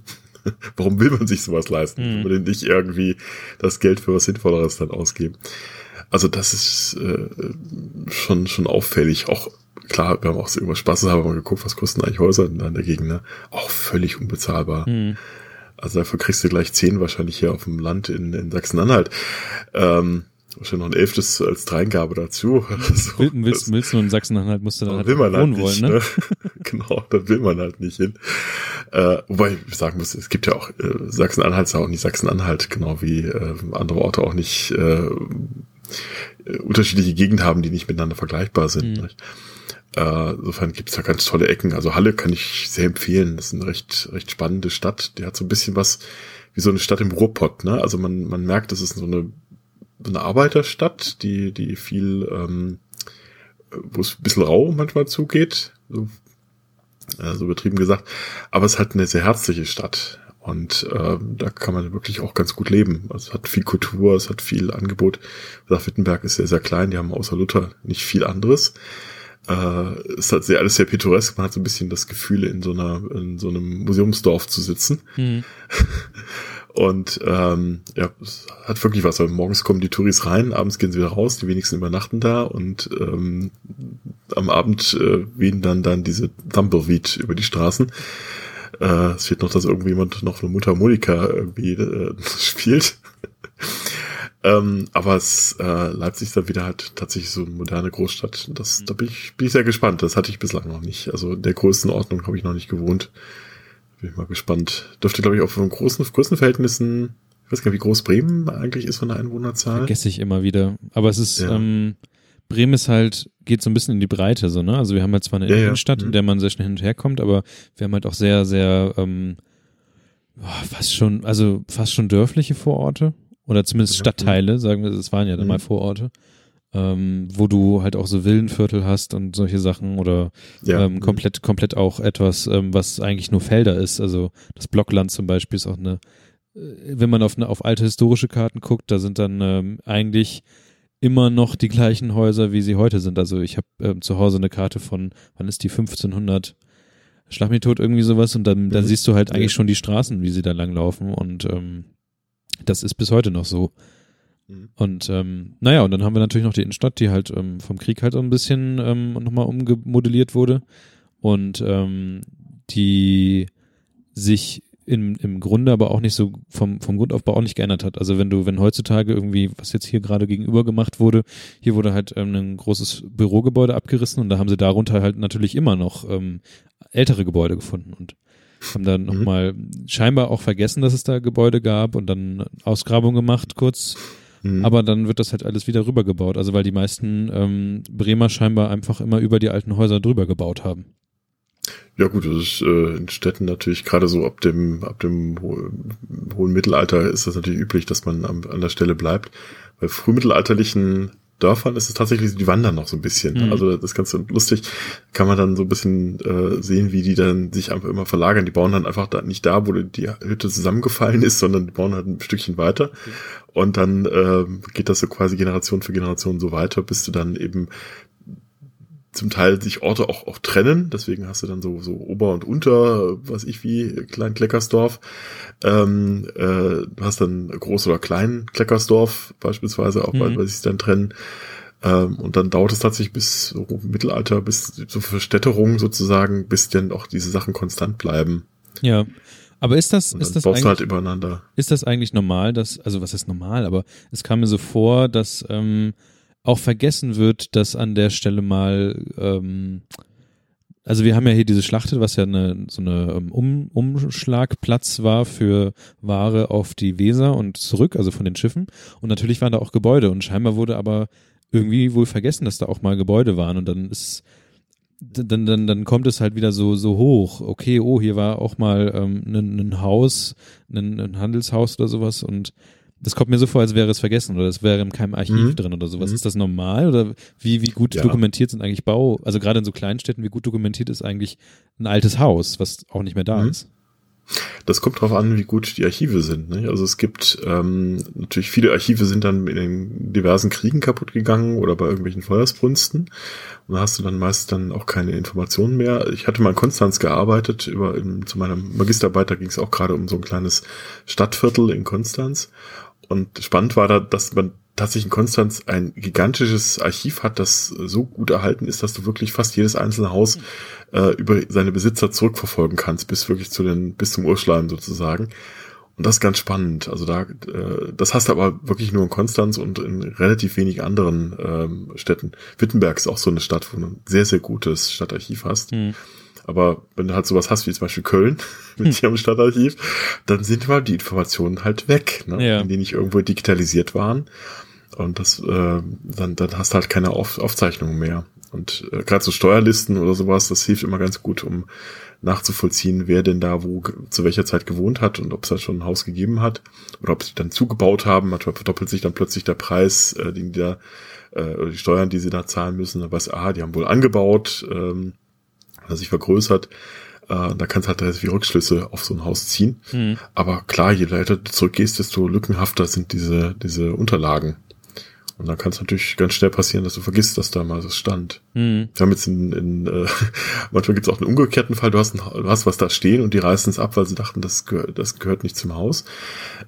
Warum will man sich sowas leisten? Mhm. Will man nicht irgendwie das Geld für was Sinnvolleres dann ausgeben? Also das ist äh, schon schon auffällig. Auch klar, wir haben auch irgendwas Spaß, haben mal geguckt, was kosten eigentlich Häuser dann dagegen, ne? Auch völlig unbezahlbar. Mhm. Also dafür kriegst du gleich zehn wahrscheinlich hier auf dem Land in, in Sachsen-Anhalt. Ähm, wahrscheinlich noch ein elftes als Dreingabe dazu. so, willst, willst du in Sachsen-Anhalt, musst du dann halt will man wohnen halt nicht, wollen, ne? ne? genau, da will man halt nicht hin. Äh, wobei ich sagen muss, es gibt ja auch, äh, Sachsen-Anhalt ist auch nicht Sachsen-Anhalt, genau wie äh, andere Orte auch nicht äh, unterschiedliche Gegenden haben, die nicht miteinander vergleichbar sind. Mhm. Äh, insofern gibt es da ganz tolle Ecken. Also Halle kann ich sehr empfehlen. Das ist eine recht, recht spannende Stadt. Die hat so ein bisschen was wie so eine Stadt im Ruhrpott. Ne? Also man, man merkt, das ist so eine, eine Arbeiterstadt, die, die viel, ähm, wo es ein bisschen rau manchmal zugeht. So, äh, so übertrieben gesagt. Aber es ist halt eine sehr herzliche Stadt. Und äh, da kann man wirklich auch ganz gut leben. Also es hat viel Kultur, es hat viel Angebot. Sagt, Wittenberg ist sehr, sehr klein, die haben außer Luther nicht viel anderes. Äh, es hat sehr alles sehr pittoresk, man hat so ein bisschen das Gefühl, in so einer, in so einem Museumsdorf zu sitzen. Mhm. Und ähm, ja, es hat wirklich was. Also morgens kommen die Touris rein, abends gehen sie wieder raus, die wenigsten übernachten da und ähm, am Abend äh, wehen dann dann diese Tumbleweed über die Straßen. Äh, es fehlt noch, dass irgendjemand noch eine Mutter Monika irgendwie äh, spielt. ähm, aber es, äh, Leipzig ist dann wieder halt tatsächlich so eine moderne Großstadt. Das, da bin ich, bin ich sehr gespannt. Das hatte ich bislang noch nicht. Also in der Größenordnung habe ich noch nicht gewohnt. Bin ich mal gespannt. Dürfte, glaube ich, auch von großen Größenverhältnissen, ich weiß gar nicht, wie groß Bremen eigentlich ist von der Einwohnerzahl. Vergesse ich immer wieder. Aber es ist, ja. ähm, Bremen ist halt, geht so ein bisschen in die Breite, so, ne? Also wir haben halt zwar eine ja, Innenstadt, ja. in mhm. der man sehr schnell hin und her kommt, aber wir haben halt auch sehr, sehr, ähm, fast schon, also fast schon dörfliche Vororte. Oder zumindest Stadtteile, sagen wir, es waren ja dann mhm. mal Vororte ähm, wo du halt auch so Villenviertel hast und solche Sachen oder ja. ähm, komplett, komplett auch etwas, ähm, was eigentlich nur Felder ist. Also das Blockland zum Beispiel ist auch eine, äh, wenn man auf, eine, auf alte historische Karten guckt, da sind dann ähm, eigentlich immer noch die gleichen Häuser, wie sie heute sind. Also ich habe ähm, zu Hause eine Karte von, wann ist die 1500? Schlag mich tot, irgendwie sowas und dann, dann mhm. siehst du halt eigentlich schon die Straßen, wie sie da langlaufen und ähm, das ist bis heute noch so. Mhm. Und ähm, naja, und dann haben wir natürlich noch die Innenstadt, die halt ähm, vom Krieg halt ein bisschen ähm, nochmal umgemodelliert wurde und ähm, die sich im, im Grunde aber auch nicht so vom, vom Grundaufbau auch nicht geändert hat. Also wenn du, wenn heutzutage irgendwie, was jetzt hier gerade gegenüber gemacht wurde, hier wurde halt ähm, ein großes Bürogebäude abgerissen und da haben sie darunter halt natürlich immer noch ähm, ältere Gebäude gefunden und haben dann mhm. nochmal scheinbar auch vergessen, dass es da Gebäude gab und dann Ausgrabung gemacht kurz Mhm. Aber dann wird das halt alles wieder rübergebaut. Also weil die meisten ähm, Bremer scheinbar einfach immer über die alten Häuser drüber gebaut haben. Ja gut, das ist äh, in Städten natürlich gerade so ab dem ab dem ho hohen Mittelalter ist das natürlich üblich, dass man am, an der Stelle bleibt. Bei frühmittelalterlichen Dörfern ist es tatsächlich, die wandern noch so ein bisschen. Mhm. Also das ist ganz lustig. Kann man dann so ein bisschen äh, sehen, wie die dann sich einfach immer verlagern. Die bauen dann einfach da, nicht da, wo die Hütte zusammengefallen ist, sondern die bauen halt ein Stückchen weiter. Mhm. Und dann äh, geht das so quasi Generation für Generation so weiter, bis du dann eben zum Teil sich Orte auch, auch trennen. Deswegen hast du dann so, so Ober- und Unter, was ich wie, Klein Kleckersdorf. Ähm, äh, du hast dann Groß- oder Klein Kleckersdorf beispielsweise, auch mhm. weil, weil sich dann trennen. Ähm, und dann dauert es tatsächlich bis so Mittelalter, bis zur Verstädterung sozusagen, bis dann auch diese Sachen konstant bleiben. Ja. Aber ist das, ist das eigentlich, halt übereinander. ist das eigentlich normal, dass, also was ist normal, aber es kam mir so vor, dass, ähm, auch vergessen wird, dass an der Stelle mal, ähm, also wir haben ja hier diese Schlachte, was ja eine, so eine ähm, um, Umschlagplatz war für Ware auf die Weser und zurück, also von den Schiffen. Und natürlich waren da auch Gebäude und scheinbar wurde aber irgendwie wohl vergessen, dass da auch mal Gebäude waren und dann ist dann, dann, dann kommt es halt wieder so, so hoch. Okay, oh, hier war auch mal ähm, ein, ein Haus, ein, ein Handelshaus oder sowas und das kommt mir so vor, als wäre es vergessen oder es wäre in keinem Archiv mhm. drin oder sowas. Mhm. Ist das normal oder wie, wie gut ja. dokumentiert sind eigentlich Bau, also gerade in so kleinen Städten, wie gut dokumentiert ist eigentlich ein altes Haus, was auch nicht mehr da mhm. ist? Das kommt drauf an, wie gut die Archive sind. Ne? Also es gibt ähm, natürlich viele Archive sind dann in den diversen Kriegen kaputt gegangen oder bei irgendwelchen Feuersbrunsten. Und da hast du dann meist dann auch keine Informationen mehr. Ich hatte mal in Konstanz gearbeitet, über in, zu meiner Magisterarbeit, da ging es auch gerade um so ein kleines Stadtviertel in Konstanz. Und spannend war da, dass man tatsächlich in Konstanz ein gigantisches Archiv hat, das so gut erhalten ist, dass du wirklich fast jedes einzelne Haus äh, über seine Besitzer zurückverfolgen kannst, bis wirklich zu den, bis zum Urschleim sozusagen. Und das ist ganz spannend. Also da, äh, das hast du aber wirklich nur in Konstanz und in relativ wenig anderen ähm, Städten. Wittenberg ist auch so eine Stadt, wo du ein sehr, sehr gutes Stadtarchiv hast. Mhm. Aber wenn du halt sowas hast wie zum Beispiel Köln mit ihrem Stadtarchiv, dann sind mal die Informationen halt weg, ne? ja. die nicht irgendwo digitalisiert waren. Und das, äh, dann, dann hast du halt keine Auf Aufzeichnungen mehr. Und äh, gerade so Steuerlisten oder sowas, das hilft immer ganz gut, um nachzuvollziehen, wer denn da wo zu welcher Zeit gewohnt hat und ob es da schon ein Haus gegeben hat oder ob sie dann zugebaut haben. Manchmal verdoppelt sich dann plötzlich der Preis, äh, den die da, äh, oder die Steuern, die sie da zahlen müssen. Da weiß, ah, die haben wohl angebaut. Ähm, sich vergrößert. Äh, da kannst du halt relativ viele Rückschlüsse auf so ein Haus ziehen. Mhm. Aber klar, je weiter du zurückgehst, desto lückenhafter sind diese, diese Unterlagen. Und dann kann es natürlich ganz schnell passieren, dass du vergisst, dass da mal das stand. Mhm. Wir haben jetzt in, in äh, manchmal gibt es auch einen umgekehrten Fall, du hast, ein, du hast was da stehen und die reißen es ab, weil sie dachten, das, gehört, das gehört nicht zum Haus.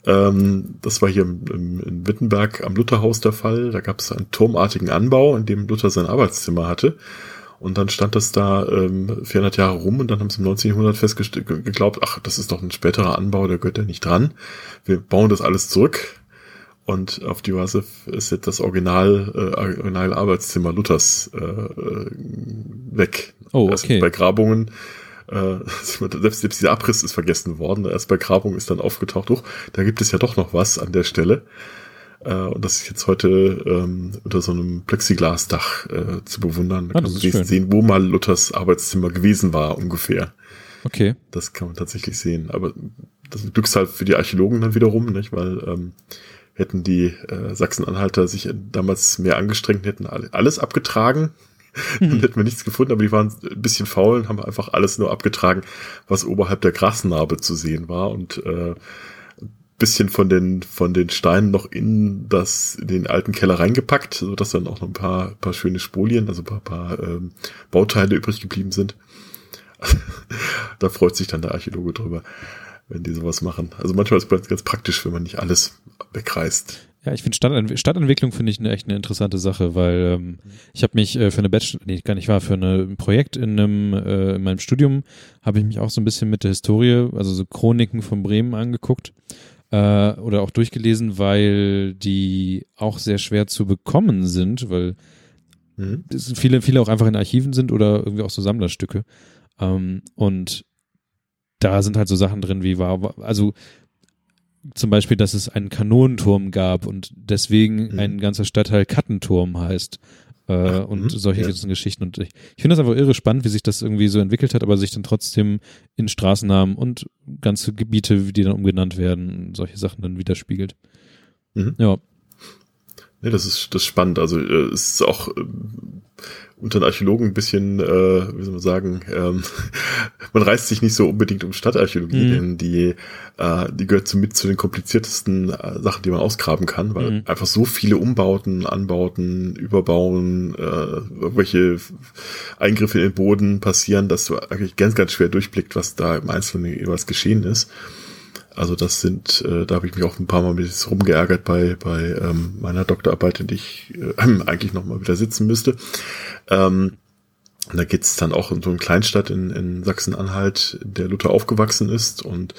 Ähm, das war hier im, im, in Wittenberg am Lutherhaus der Fall. Da gab es einen turmartigen Anbau, in dem Luther sein Arbeitszimmer hatte. Und dann stand das da ähm, 400 Jahre rum und dann haben sie im 1900 festgestellt, geglaubt, ach, das ist doch ein späterer Anbau, der gehört ja nicht dran. Wir bauen das alles zurück und auf die Weise ist jetzt das Original, äh, Original Arbeitszimmer Luthers äh, äh weg. Oh, okay. Erst bei Grabungen, äh, selbst, selbst dieser Abriss ist vergessen worden. Erst bei Grabungen ist dann aufgetaucht, hoch, da gibt es ja doch noch was an der Stelle. Äh, und das ist jetzt heute ähm, unter so einem Plexiglasdach äh, zu bewundern. Da ah, kann man sehen, wo mal Luthers Arbeitszimmer gewesen war, ungefähr. Okay. Das kann man tatsächlich sehen. Aber das ist Glückszahl für die Archäologen dann wiederum, nicht? Weil ähm, hätten die äh, Sachsen-Anhalter sich damals mehr angestrengt, hätten alles abgetragen. Dann mhm. hätten wir nichts gefunden, aber die waren ein bisschen faul und haben einfach alles nur abgetragen, was oberhalb der Grasnarbe zu sehen war und äh, bisschen von den von den Steinen noch in das in den alten Keller reingepackt, so dass dann auch noch ein paar paar schöne Spolien, also ein paar, paar ähm, Bauteile übrig geblieben sind. da freut sich dann der Archäologe drüber wenn die sowas machen. Also manchmal ist es ganz praktisch, wenn man nicht alles wegreißt. Ja, ich finde Stadtentw Stadtentwicklung finde ich eine echt eine interessante Sache, weil ähm, ich habe mich äh, für eine Bachelor, nee, gar nicht war, für eine, ein Projekt in einem äh, in meinem Studium habe ich mich auch so ein bisschen mit der Historie, also so Chroniken von Bremen angeguckt äh, oder auch durchgelesen, weil die auch sehr schwer zu bekommen sind, weil mhm. viele viele auch einfach in Archiven sind oder irgendwie auch so Sammlerstücke. Ähm, und da sind halt so Sachen drin wie war, also zum Beispiel, dass es einen Kanonenturm gab und deswegen mhm. ein ganzer Stadtteil Kattenturm heißt. Äh, Ach, und mh, solche ja. Geschichten. Und ich, ich finde das einfach irre spannend, wie sich das irgendwie so entwickelt hat, aber sich dann trotzdem in Straßennamen und ganze Gebiete, die dann umgenannt werden, solche Sachen dann widerspiegelt. Mhm. Ja. Nee, das ist das ist spannend. Also äh, es ist auch äh, unter den Archäologen ein bisschen, äh, wie soll man sagen, ähm, man reißt sich nicht so unbedingt um Stadtarchäologie, mhm. denn die, äh, die gehört so mit zu den kompliziertesten äh, Sachen, die man ausgraben kann, weil mhm. einfach so viele Umbauten, Anbauten, Überbauen, äh, irgendwelche Eingriffe in den Boden passieren, dass du eigentlich ganz, ganz schwer durchblickt, was da im Einzelnen jeweils geschehen ist. Also das sind, äh, da habe ich mich auch ein paar Mal mit rumgeärgert bei, bei ähm, meiner Doktorarbeit, in die ich äh, eigentlich nochmal wieder sitzen müsste. Ähm, da geht's dann auch in so eine Kleinstadt in, in Sachsen-Anhalt, der Luther aufgewachsen ist. Und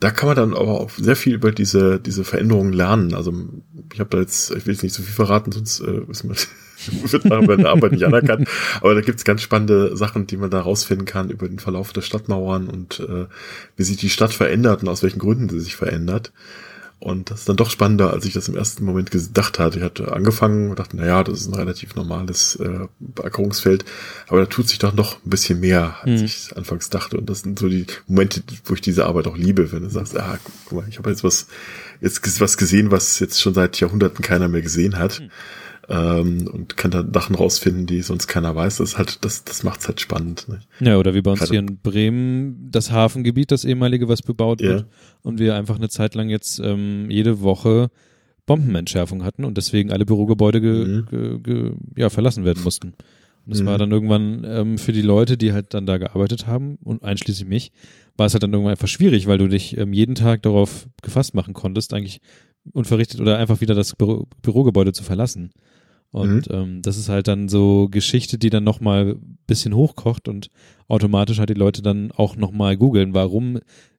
da kann man dann aber auch sehr viel über diese, diese Veränderungen lernen. Also ich habe da jetzt, ich will jetzt nicht so viel verraten, sonst äh, wissen wir wird nachher bei der Arbeit nicht anerkannt. Aber da gibt's ganz spannende Sachen, die man da rausfinden kann über den Verlauf der Stadtmauern und äh, wie sich die Stadt verändert und aus welchen Gründen sie sich verändert. Und das ist dann doch spannender, als ich das im ersten Moment gedacht hatte. Ich hatte angefangen und dachte, na ja, das ist ein relativ normales äh, Ackerungsfeld, aber da tut sich doch noch ein bisschen mehr, als mhm. ich anfangs dachte. Und das sind so die Momente, wo ich diese Arbeit auch liebe, wenn du sagst, ah, guck mal, ich habe jetzt was, jetzt was gesehen, was jetzt schon seit Jahrhunderten keiner mehr gesehen hat. Mhm ähm, und kann da Sachen rausfinden, die sonst keiner weiß. Das halt, das, das macht's halt spannend. Ne? Ja, oder wie bei uns Gerade, hier in Bremen, das Hafengebiet, das ehemalige, was bebaut ja. wird, und wir einfach eine Zeit lang jetzt ähm, jede Woche Bombenentschärfung hatten und deswegen alle Bürogebäude ge, mhm. ge, ge, ja, verlassen werden mussten. Und das mhm. war dann irgendwann ähm, für die Leute, die halt dann da gearbeitet haben und einschließlich mich, war es halt dann irgendwann einfach schwierig, weil du dich ähm, jeden Tag darauf gefasst machen konntest, eigentlich unverrichtet oder einfach wieder das Büro Bürogebäude zu verlassen. Und mhm. ähm, das ist halt dann so Geschichte, die dann nochmal bisschen hochkocht und automatisch halt die Leute dann auch nochmal googeln, warum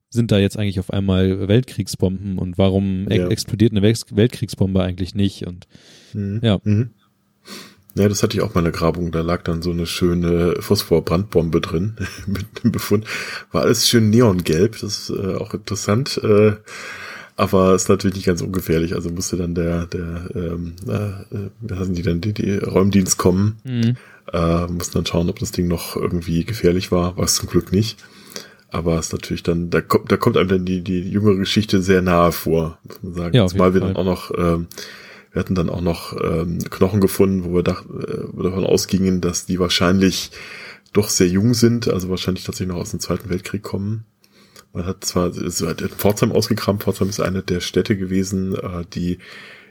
sind da jetzt eigentlich auf einmal Weltkriegsbomben und warum ja. explodiert eine Weltkriegsbombe eigentlich nicht? Und mhm. ja. Mhm. Ja, das hatte ich auch mal in der Grabung. Da lag dann so eine schöne Phosphorbrandbombe drin mit dem Befund. War alles schön neongelb. Das ist äh, auch interessant. Äh, aber ist natürlich nicht ganz ungefährlich. Also musste dann der, der, ähm, äh, wie heißen die denn, die, die Räumdienst kommen. Mhm. Äh, mussten dann schauen, ob das Ding noch irgendwie gefährlich war. War es zum Glück nicht. Aber es ist natürlich dann, da kommt, da kommt einem dann die, die jüngere Geschichte sehr nahe vor, muss man sagen. Ja, Zumal wir dann auch noch, ähm, wir hatten dann auch noch ähm, Knochen gefunden, wo wir, dach, äh, wo wir davon ausgingen, dass die wahrscheinlich doch sehr jung sind, also wahrscheinlich tatsächlich noch aus dem Zweiten Weltkrieg kommen. Man hat zwar es hat Pforzheim ausgekramt, Pforzheim ist eine der Städte gewesen, äh, die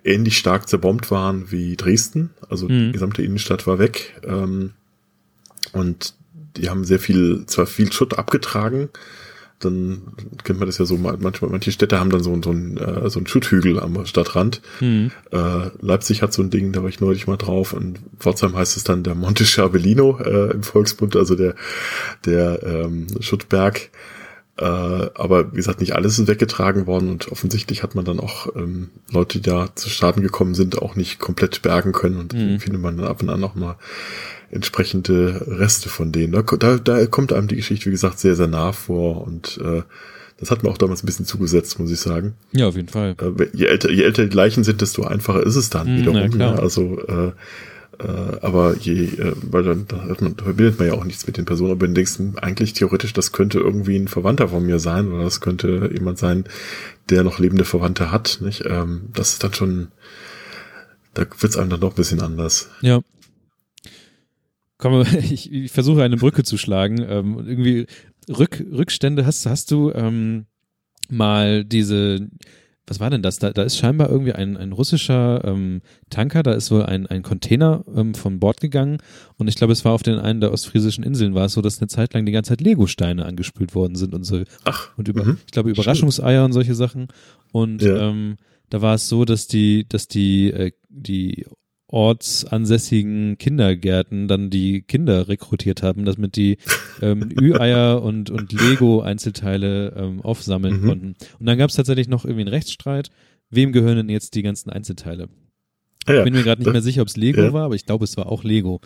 ähnlich stark zerbombt waren wie Dresden. Also mhm. die gesamte Innenstadt war weg. Ähm, und die haben sehr viel, zwar viel Schutt abgetragen, dann kennt man das ja so, manchmal, manche Städte haben dann so, so, ein, äh, so einen Schutthügel am Stadtrand. Mhm. Äh, Leipzig hat so ein Ding, da war ich neulich mal drauf und Pforzheim heißt es dann der Monte Cervellino äh, im Volksbund, also der, der ähm, Schuttberg. Äh, aber wie gesagt, nicht alles ist weggetragen worden und offensichtlich hat man dann auch ähm, Leute, die da zu Staaten gekommen sind, auch nicht komplett bergen können und mhm. findet man dann ab und an noch mal entsprechende Reste von denen. Da, da, da kommt einem die Geschichte, wie gesagt, sehr, sehr nah vor und äh, das hat mir auch damals ein bisschen zugesetzt, muss ich sagen. Ja, auf jeden Fall. Äh, je, älter, je älter die Leichen sind, desto einfacher ist es dann mhm, wiederum. Ja, also äh, äh, aber je, äh, weil dann da, hat man, da verbindet man ja auch nichts mit den Personen, aber du denkst, hm, eigentlich theoretisch, das könnte irgendwie ein Verwandter von mir sein oder das könnte jemand sein, der noch lebende Verwandte hat. Nicht? Ähm, das ist dann schon, da wird's einem dann doch ein bisschen anders. Ja, Komm, ich, ich versuche eine Brücke zu schlagen. Ähm, irgendwie Rück, Rückstände hast, hast du ähm, mal diese, was war denn das? Da, da ist scheinbar irgendwie ein, ein russischer ähm, Tanker, da ist wohl ein, ein Container ähm, von Bord gegangen und ich glaube, es war auf den einen der ostfriesischen Inseln, war es so, dass eine Zeit lang die ganze Zeit Lego-Steine angespült worden sind und so. Ach. Und über, mhm. ich glaube, Überraschungseier und solche Sachen. Und ja. ähm, da war es so, dass die, dass die, äh, die ortsansässigen Kindergärten dann die Kinder rekrutiert haben, damit die ähm, Ü-Eier und, und Lego-Einzelteile ähm, aufsammeln mhm. konnten. Und dann gab es tatsächlich noch irgendwie einen Rechtsstreit. Wem gehören denn jetzt die ganzen Einzelteile? Ja, ich bin mir gerade nicht mehr sicher, ob es Lego ja. war, aber ich glaube, es war auch Lego.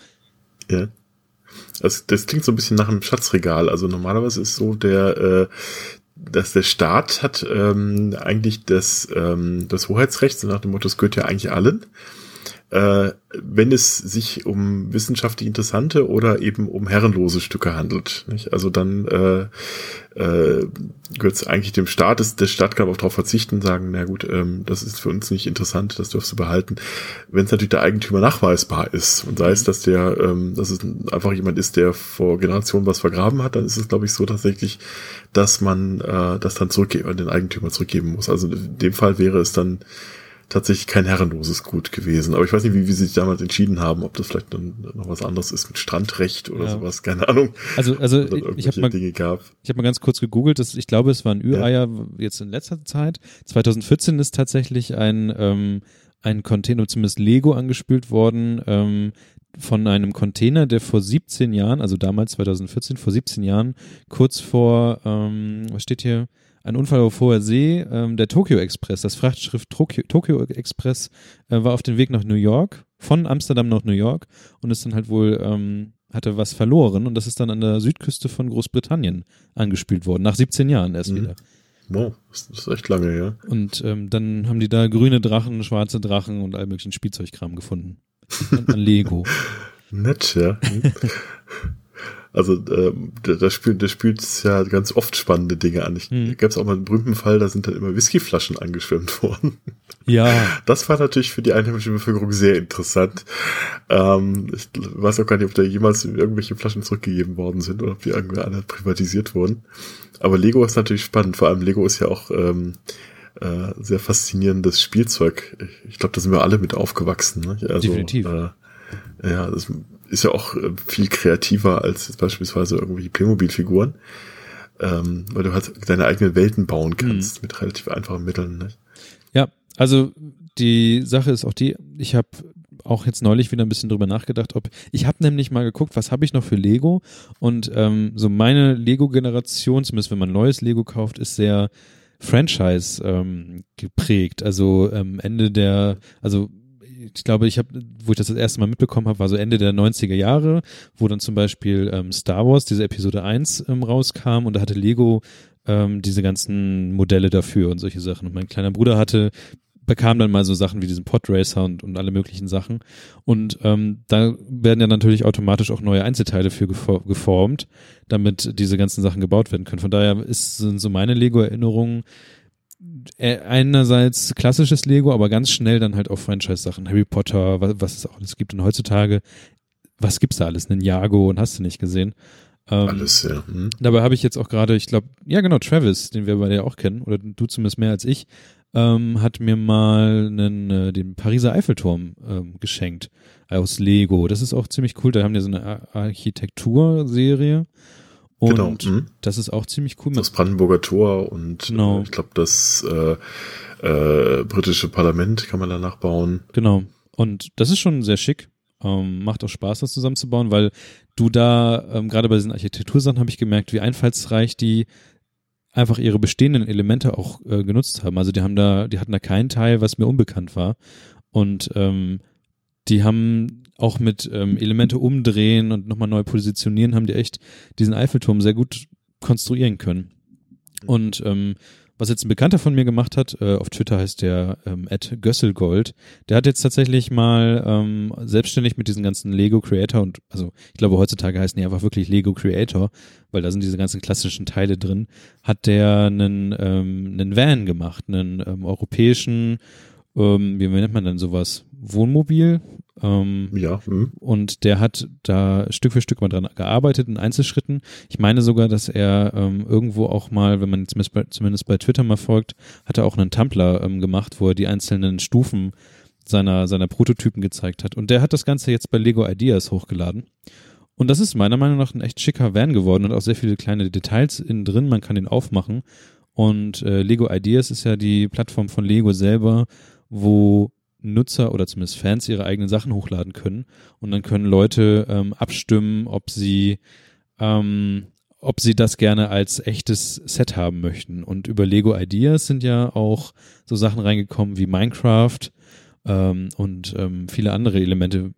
Ja. Das, das klingt so ein bisschen nach einem Schatzregal. Also normalerweise ist so der, äh, dass der Staat hat ähm, eigentlich das, ähm, das Hoheitsrecht, so nach dem Motto, es gehört ja eigentlich allen äh, wenn es sich um wissenschaftlich interessante oder eben um herrenlose Stücke handelt. Nicht? Also dann äh, äh, gehört es eigentlich dem Staat. Das, der Staat kann auch darauf verzichten, sagen, na gut, ähm, das ist für uns nicht interessant, das dürfst du behalten. Wenn es natürlich der Eigentümer nachweisbar ist und sei es, dass der, ähm, dass es einfach jemand ist, der vor Generationen was vergraben hat, dann ist es, glaube ich, so tatsächlich, dass man äh, das dann zurückgeben, den Eigentümer zurückgeben muss. Also in dem Fall wäre es dann tatsächlich kein herrenloses Gut gewesen. Aber ich weiß nicht, wie, wie sie sich damals entschieden haben, ob das vielleicht dann noch was anderes ist mit Strandrecht oder ja. sowas, keine Ahnung. Also, also ich habe mal, ich habe mal ganz kurz gegoogelt, dass, ich glaube, es waren Ü-Eier ja. jetzt in letzter Zeit. 2014 ist tatsächlich ein, ähm, ein Container, zumindest Lego angespült worden, ähm, von einem Container, der vor 17 Jahren, also damals 2014, vor 17 Jahren, kurz vor, ähm, was steht hier, ein Unfall auf hoher See. Ähm, der Tokyo Express, das Frachtschiff Tokyo, Tokyo Express, äh, war auf dem Weg nach New York, von Amsterdam nach New York und ist dann halt wohl, ähm, hatte was verloren und das ist dann an der Südküste von Großbritannien angespült worden, nach 17 Jahren erst mhm. wieder. Wow, das ist echt lange, ja. Und ähm, dann haben die da grüne Drachen, schwarze Drachen und all möglichen Spielzeugkram gefunden. an, an Lego. Nett, ja. Also äh, da spielt, da spielt es ja ganz oft spannende Dinge an. Ich hm. gab es auch mal einen berühmten Fall, da sind dann immer Whiskyflaschen angeschwemmt worden. Ja. Das war natürlich für die einheimische Bevölkerung sehr interessant. Ähm, ich weiß auch gar nicht, ob da jemals irgendwelche Flaschen zurückgegeben worden sind oder ob die irgendwie alle privatisiert wurden. Aber Lego ist natürlich spannend. Vor allem Lego ist ja auch ähm, äh, sehr faszinierendes Spielzeug. Ich, ich glaube, da sind wir alle mit aufgewachsen. Ne? Also, Definitiv. Äh, ja, das ist ja auch äh, viel kreativer als beispielsweise irgendwelche Playmobil-Figuren, ähm, weil du halt deine eigenen Welten bauen kannst mhm. mit relativ einfachen Mitteln. Ne? Ja, also die Sache ist auch die, ich habe auch jetzt neulich wieder ein bisschen drüber nachgedacht, ob ich habe nämlich mal geguckt, was habe ich noch für Lego und ähm, so meine Lego-Generation, zumindest wenn man neues Lego kauft, ist sehr Franchise ähm, geprägt. Also ähm, Ende der, also ich glaube, ich habe, wo ich das das erste Mal mitbekommen habe, war so Ende der 90er Jahre, wo dann zum Beispiel ähm, Star Wars, diese Episode 1 ähm, rauskam und da hatte Lego ähm, diese ganzen Modelle dafür und solche Sachen. Und mein kleiner Bruder hatte bekam dann mal so Sachen wie diesen Podracer und, und alle möglichen Sachen. Und ähm, da werden ja natürlich automatisch auch neue Einzelteile für geformt, damit diese ganzen Sachen gebaut werden können. Von daher ist, sind so meine Lego-Erinnerungen einerseits klassisches Lego, aber ganz schnell dann halt auch Franchise-Sachen. Harry Potter, was, was es auch alles gibt. Und heutzutage was gibt's da alles? Ninjago und hast du nicht gesehen. Ähm, alles, ja. Hm. Dabei habe ich jetzt auch gerade, ich glaube, ja genau, Travis, den wir beide ja auch kennen, oder du zumindest mehr als ich, ähm, hat mir mal einen, äh, den Pariser Eiffelturm ähm, geschenkt aus Lego. Das ist auch ziemlich cool. Da haben die so eine Architekturserie. Und genau. Mhm. das ist auch ziemlich cool. Das Brandenburger Tor und genau. äh, ich glaube, das äh, äh, britische Parlament kann man danach bauen. Genau. Und das ist schon sehr schick. Ähm, macht auch Spaß, das zusammenzubauen, weil du da, ähm, gerade bei diesen Architektursachen habe ich gemerkt, wie einfallsreich die einfach ihre bestehenden Elemente auch äh, genutzt haben. Also die haben da, die hatten da keinen Teil, was mir unbekannt war. Und ähm, die haben auch mit ähm, Elemente umdrehen und nochmal neu positionieren, haben die echt diesen Eiffelturm sehr gut konstruieren können. Und ähm, was jetzt ein Bekannter von mir gemacht hat, äh, auf Twitter heißt der ähm, Gösselgold, der hat jetzt tatsächlich mal ähm, selbstständig mit diesen ganzen Lego Creator und also ich glaube heutzutage heißen die einfach wirklich Lego Creator, weil da sind diese ganzen klassischen Teile drin, hat der einen, ähm, einen Van gemacht, einen ähm, europäischen, ähm, wie nennt man denn sowas? Wohnmobil, ähm, ja. Mh. Und der hat da Stück für Stück mal dran gearbeitet in Einzelschritten. Ich meine sogar, dass er ähm, irgendwo auch mal, wenn man zumindest bei, zumindest bei Twitter mal folgt, hat er auch einen Tumblr ähm, gemacht, wo er die einzelnen Stufen seiner, seiner Prototypen gezeigt hat. Und der hat das Ganze jetzt bei Lego Ideas hochgeladen. Und das ist meiner Meinung nach ein echt schicker Van geworden und auch sehr viele kleine Details innen drin. Man kann den aufmachen. Und äh, Lego Ideas ist ja die Plattform von Lego selber, wo Nutzer oder zumindest Fans ihre eigenen Sachen hochladen können und dann können Leute ähm, abstimmen, ob sie ähm, ob sie das gerne als echtes Set haben möchten. Und über Lego Ideas sind ja auch so Sachen reingekommen wie Minecraft ähm, und ähm, viele andere Elemente,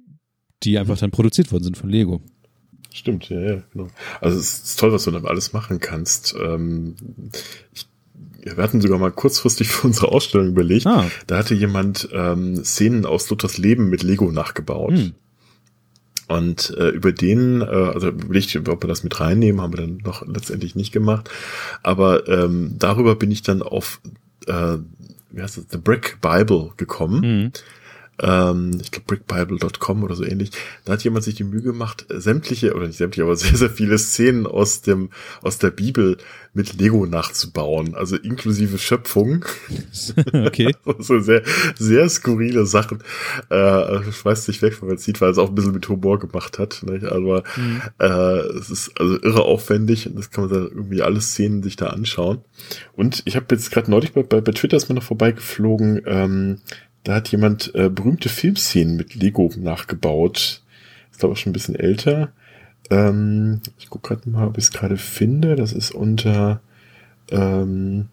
die einfach dann produziert worden sind von Lego. Stimmt, ja, ja, genau. Also es ist toll, was du dann alles machen kannst. Ähm, ich wir hatten sogar mal kurzfristig für unsere Ausstellung überlegt. Ah. Da hatte jemand ähm, Szenen aus Luthers Leben mit Lego nachgebaut. Hm. Und äh, über den, äh, also überlegt, ob wir das mit reinnehmen, haben wir dann noch letztendlich nicht gemacht. Aber ähm, darüber bin ich dann auf äh, wie heißt das, The Brick Bible gekommen. Mhm ähm, ich glaube brickbible.com oder so ähnlich, da hat jemand sich die Mühe gemacht, sämtliche, oder nicht sämtliche, aber sehr, sehr viele Szenen aus dem, aus der Bibel mit Lego nachzubauen, also inklusive Schöpfung. Okay. so sehr, sehr skurrile Sachen. Äh, schmeißt sich weg, wenn man sieht, weil es auch ein bisschen mit Humor gemacht hat. Nicht? Aber mhm. äh, es ist also irre aufwendig und das kann man dann irgendwie alle Szenen sich da anschauen. Und ich habe jetzt gerade neulich bei, bei, bei Twitter ist mir noch vorbeigeflogen, ähm, da hat jemand äh, berühmte Filmszenen mit Lego nachgebaut. Ist glaube ich schon ein bisschen älter. Ähm, ich gucke gerade mal, ob ich es gerade finde. Das ist unter ähm,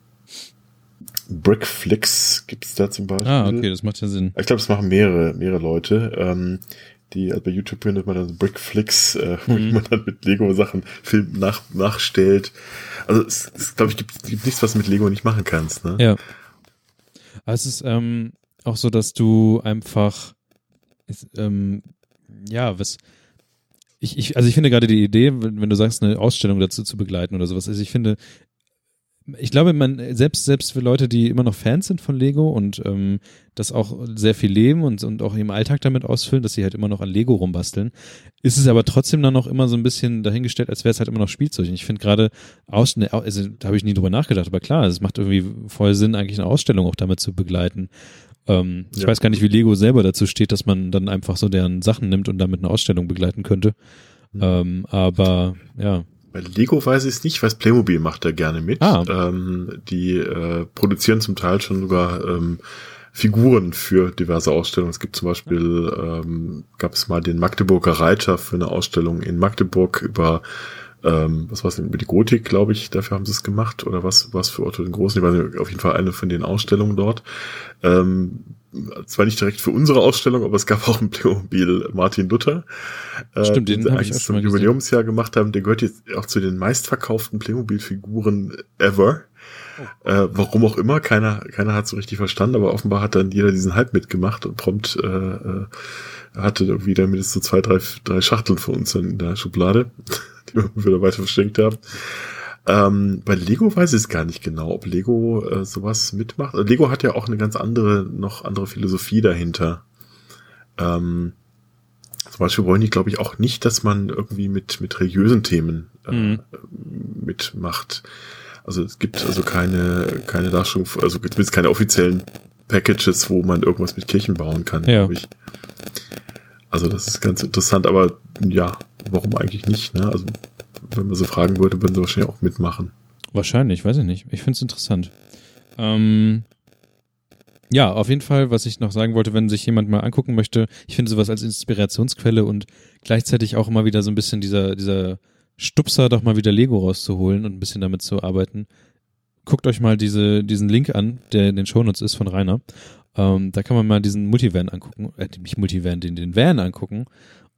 Brickflix gibt's da zum Beispiel. Ah, okay, das macht ja Sinn. Ich glaube, das machen mehrere, mehrere Leute. Ähm, die also bei YouTube findet man dann Brickflix, äh, wo mhm. man dann mit Lego Sachen Film nach, nachstellt. Also es, es glaube ich gibt, gibt nichts, was du mit Lego nicht machen kannst. Ne? Ja. Aber es ist ähm, auch so, dass du einfach, ähm, ja, was, ich, ich, also ich finde gerade die Idee, wenn, wenn du sagst, eine Ausstellung dazu zu begleiten oder sowas, also ich finde, ich glaube, man, selbst, selbst für Leute, die immer noch Fans sind von Lego und ähm, das auch sehr viel leben und, und auch im Alltag damit ausfüllen, dass sie halt immer noch an Lego rumbasteln, ist es aber trotzdem dann noch immer so ein bisschen dahingestellt, als wäre es halt immer noch Spielzeug. Und ich finde gerade Ausstellung, also da habe ich nie drüber nachgedacht, aber klar, es macht irgendwie voll Sinn, eigentlich eine Ausstellung auch damit zu begleiten. Ähm, ja. Ich weiß gar nicht, wie Lego selber dazu steht, dass man dann einfach so deren Sachen nimmt und damit eine Ausstellung begleiten könnte. Mhm. Ähm, aber ja. Bei Lego weiß ich es nicht, weiß Playmobil macht da gerne mit. Ah. Ähm, die äh, produzieren zum Teil schon sogar ähm, Figuren für diverse Ausstellungen. Es gibt zum Beispiel, ähm, gab es mal den Magdeburger Reiter für eine Ausstellung in Magdeburg über ähm, was war es denn, über die Gotik, glaube ich, dafür haben sie es gemacht, oder was, was für Otto den Großen, ich weiß nicht, auf jeden Fall eine von den Ausstellungen dort. Ähm, zwar nicht direkt für unsere Ausstellung, aber es gab auch ein Playmobil Martin Luther. Äh, Stimmt, den, den eigentlich zum Jubiläumsjahr gemacht haben. Der gehört jetzt auch zu den meistverkauften Playmobil-Figuren ever. Oh. Äh, warum auch immer, keiner, keiner hat so richtig verstanden, aber offenbar hat dann jeder diesen Hype mitgemacht und prompt äh, äh, hatte wieder mindestens so zwei, drei, drei Schachteln für uns in der Schublade, wieder weiter verschenkt haben. Ähm, bei Lego weiß ich es gar nicht genau, ob Lego äh, sowas mitmacht. Also Lego hat ja auch eine ganz andere, noch andere Philosophie dahinter. Ähm, zum Beispiel wollen die, glaube ich, auch nicht, dass man irgendwie mit, mit religiösen Themen äh, mhm. mitmacht. Also es gibt also keine, keine Darstellung, also zumindest keine offiziellen Packages, wo man irgendwas mit Kirchen bauen kann, ja. glaube ich. Also das ist ganz interessant, aber ja, warum eigentlich nicht? Ne? Also wenn man so fragen würde, würden sie wahrscheinlich auch mitmachen. Wahrscheinlich, weiß ich nicht. Ich finde es interessant. Ähm, ja, auf jeden Fall, was ich noch sagen wollte, wenn sich jemand mal angucken möchte, ich finde sowas als Inspirationsquelle und gleichzeitig auch immer wieder so ein bisschen dieser, dieser Stupser, doch mal wieder Lego rauszuholen und ein bisschen damit zu arbeiten. Guckt euch mal diese, diesen Link an, der in den Shownotes ist von Rainer. Ähm, da kann man mal diesen Multivan angucken, äh, nicht Multivan, den, den Van angucken.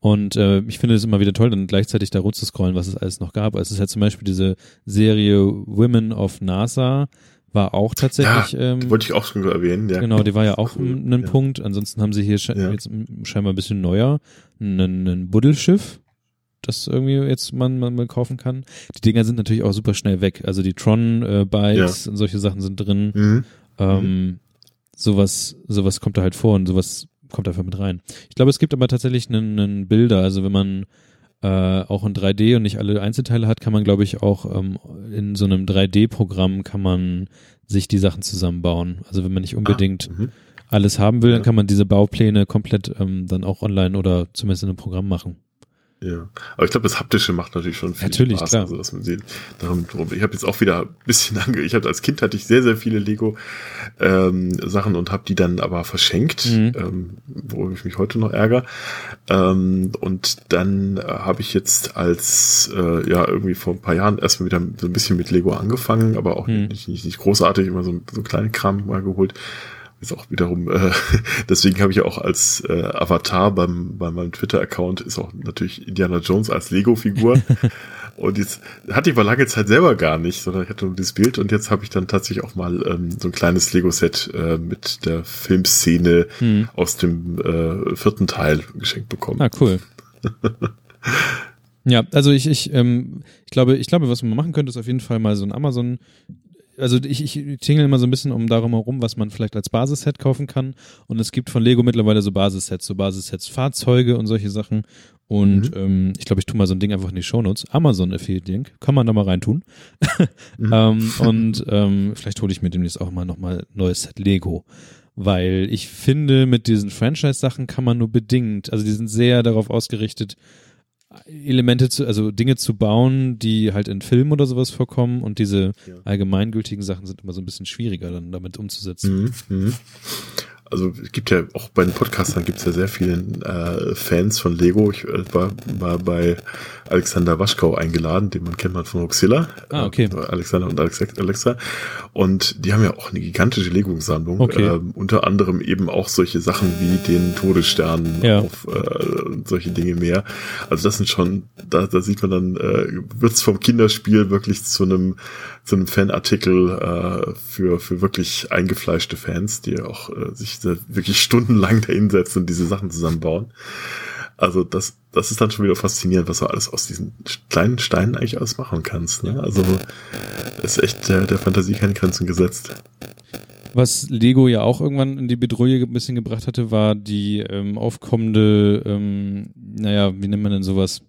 Und äh, ich finde es immer wieder toll, dann gleichzeitig da rund zu scrollen, was es alles noch gab. Also es ist halt zum Beispiel diese Serie Women of NASA, war auch tatsächlich. Ja, ähm, wollte ich auch schon erwähnen, ja. Genau, die war ja auch cool, ein, ein ja. Punkt. Ansonsten haben sie hier sche ja. jetzt scheinbar ein bisschen neuer, ein, ein Buddelschiff, das irgendwie jetzt man, man mal kaufen kann. Die Dinger sind natürlich auch super schnell weg. Also die Tron-Bikes äh, und solche Sachen sind drin. Mhm. Ähm, mhm. Sowas, sowas kommt da halt vor und sowas kommt einfach mit rein. Ich glaube, es gibt aber tatsächlich einen, einen Bilder, also wenn man äh, auch in 3D und nicht alle Einzelteile hat, kann man, glaube ich, auch ähm, in so einem 3D-Programm kann man sich die Sachen zusammenbauen. Also wenn man nicht unbedingt ah, alles haben will, ja. dann kann man diese Baupläne komplett ähm, dann auch online oder zumindest in einem Programm machen. Ja, aber ich glaube, das Haptische macht natürlich schon viel natürlich, Spaß. Klar. Also, dass man sieht, darum, darum. Ich habe jetzt auch wieder ein bisschen ange. Ich hatte als Kind hatte ich sehr, sehr viele Lego ähm, Sachen und habe die dann aber verschenkt, mhm. ähm, wo ich mich heute noch ärgere. Ähm, und dann äh, habe ich jetzt als äh, ja irgendwie vor ein paar Jahren erstmal wieder so ein bisschen mit Lego angefangen, aber auch mhm. nicht, nicht, nicht großartig, immer so, so kleine Kram mal geholt ist auch wiederum, äh, deswegen habe ich ja auch als äh, Avatar beim, bei meinem Twitter-Account ist auch natürlich Indiana Jones als Lego-Figur. und jetzt hatte ich mal lange Zeit selber gar nicht, sondern ich hatte nur dieses Bild und jetzt habe ich dann tatsächlich auch mal ähm, so ein kleines Lego-Set äh, mit der Filmszene hm. aus dem äh, vierten Teil geschenkt bekommen. Ah, cool. Ja, also ich, ich, ähm, ich glaube, ich glaube, was man machen könnte, ist auf jeden Fall mal so ein Amazon also ich, ich tingle immer so ein bisschen um darum herum, was man vielleicht als Basisset kaufen kann. Und es gibt von Lego mittlerweile so Basissets, so Basissets Fahrzeuge und solche Sachen. Und mhm. ähm, ich glaube, ich tue mal so ein Ding einfach in die Shownotes. Amazon Affiliate Link, kann man da mal reintun. mhm. ähm, und ähm, vielleicht hole ich mir demnächst auch mal nochmal neues Set Lego. Weil ich finde, mit diesen Franchise-Sachen kann man nur bedingt, also die sind sehr darauf ausgerichtet, Elemente zu, also Dinge zu bauen, die halt in Filmen oder sowas vorkommen und diese ja. allgemeingültigen Sachen sind immer so ein bisschen schwieriger dann damit umzusetzen. Mhm, mh also es gibt ja auch bei den Podcastern gibt es ja sehr viele äh, Fans von Lego. Ich äh, war, war bei Alexander Waschkau eingeladen, den man kennt man von Roxilla. Ah, okay. Äh, Alexander und Alex Alexa. Und die haben ja auch eine gigantische Lego-Sammlung. Okay. Äh, unter anderem eben auch solche Sachen wie den Todesstern ja. auf äh, solche Dinge mehr. Also das sind schon, da, da sieht man dann, äh, wird's vom Kinderspiel wirklich zu einem zu einem Fanartikel äh, für für wirklich eingefleischte Fans, die auch äh, sich wirklich stundenlang da hinsetzen und diese Sachen zusammenbauen. Also das, das ist dann schon wieder faszinierend, was du alles aus diesen kleinen Steinen eigentlich alles machen kannst. Ne? Also ist echt der, der Fantasie keine Grenzen gesetzt. Was Lego ja auch irgendwann in die Bedrohung ein bisschen gebracht hatte, war die ähm, aufkommende, ähm, naja, wie nennt man denn sowas?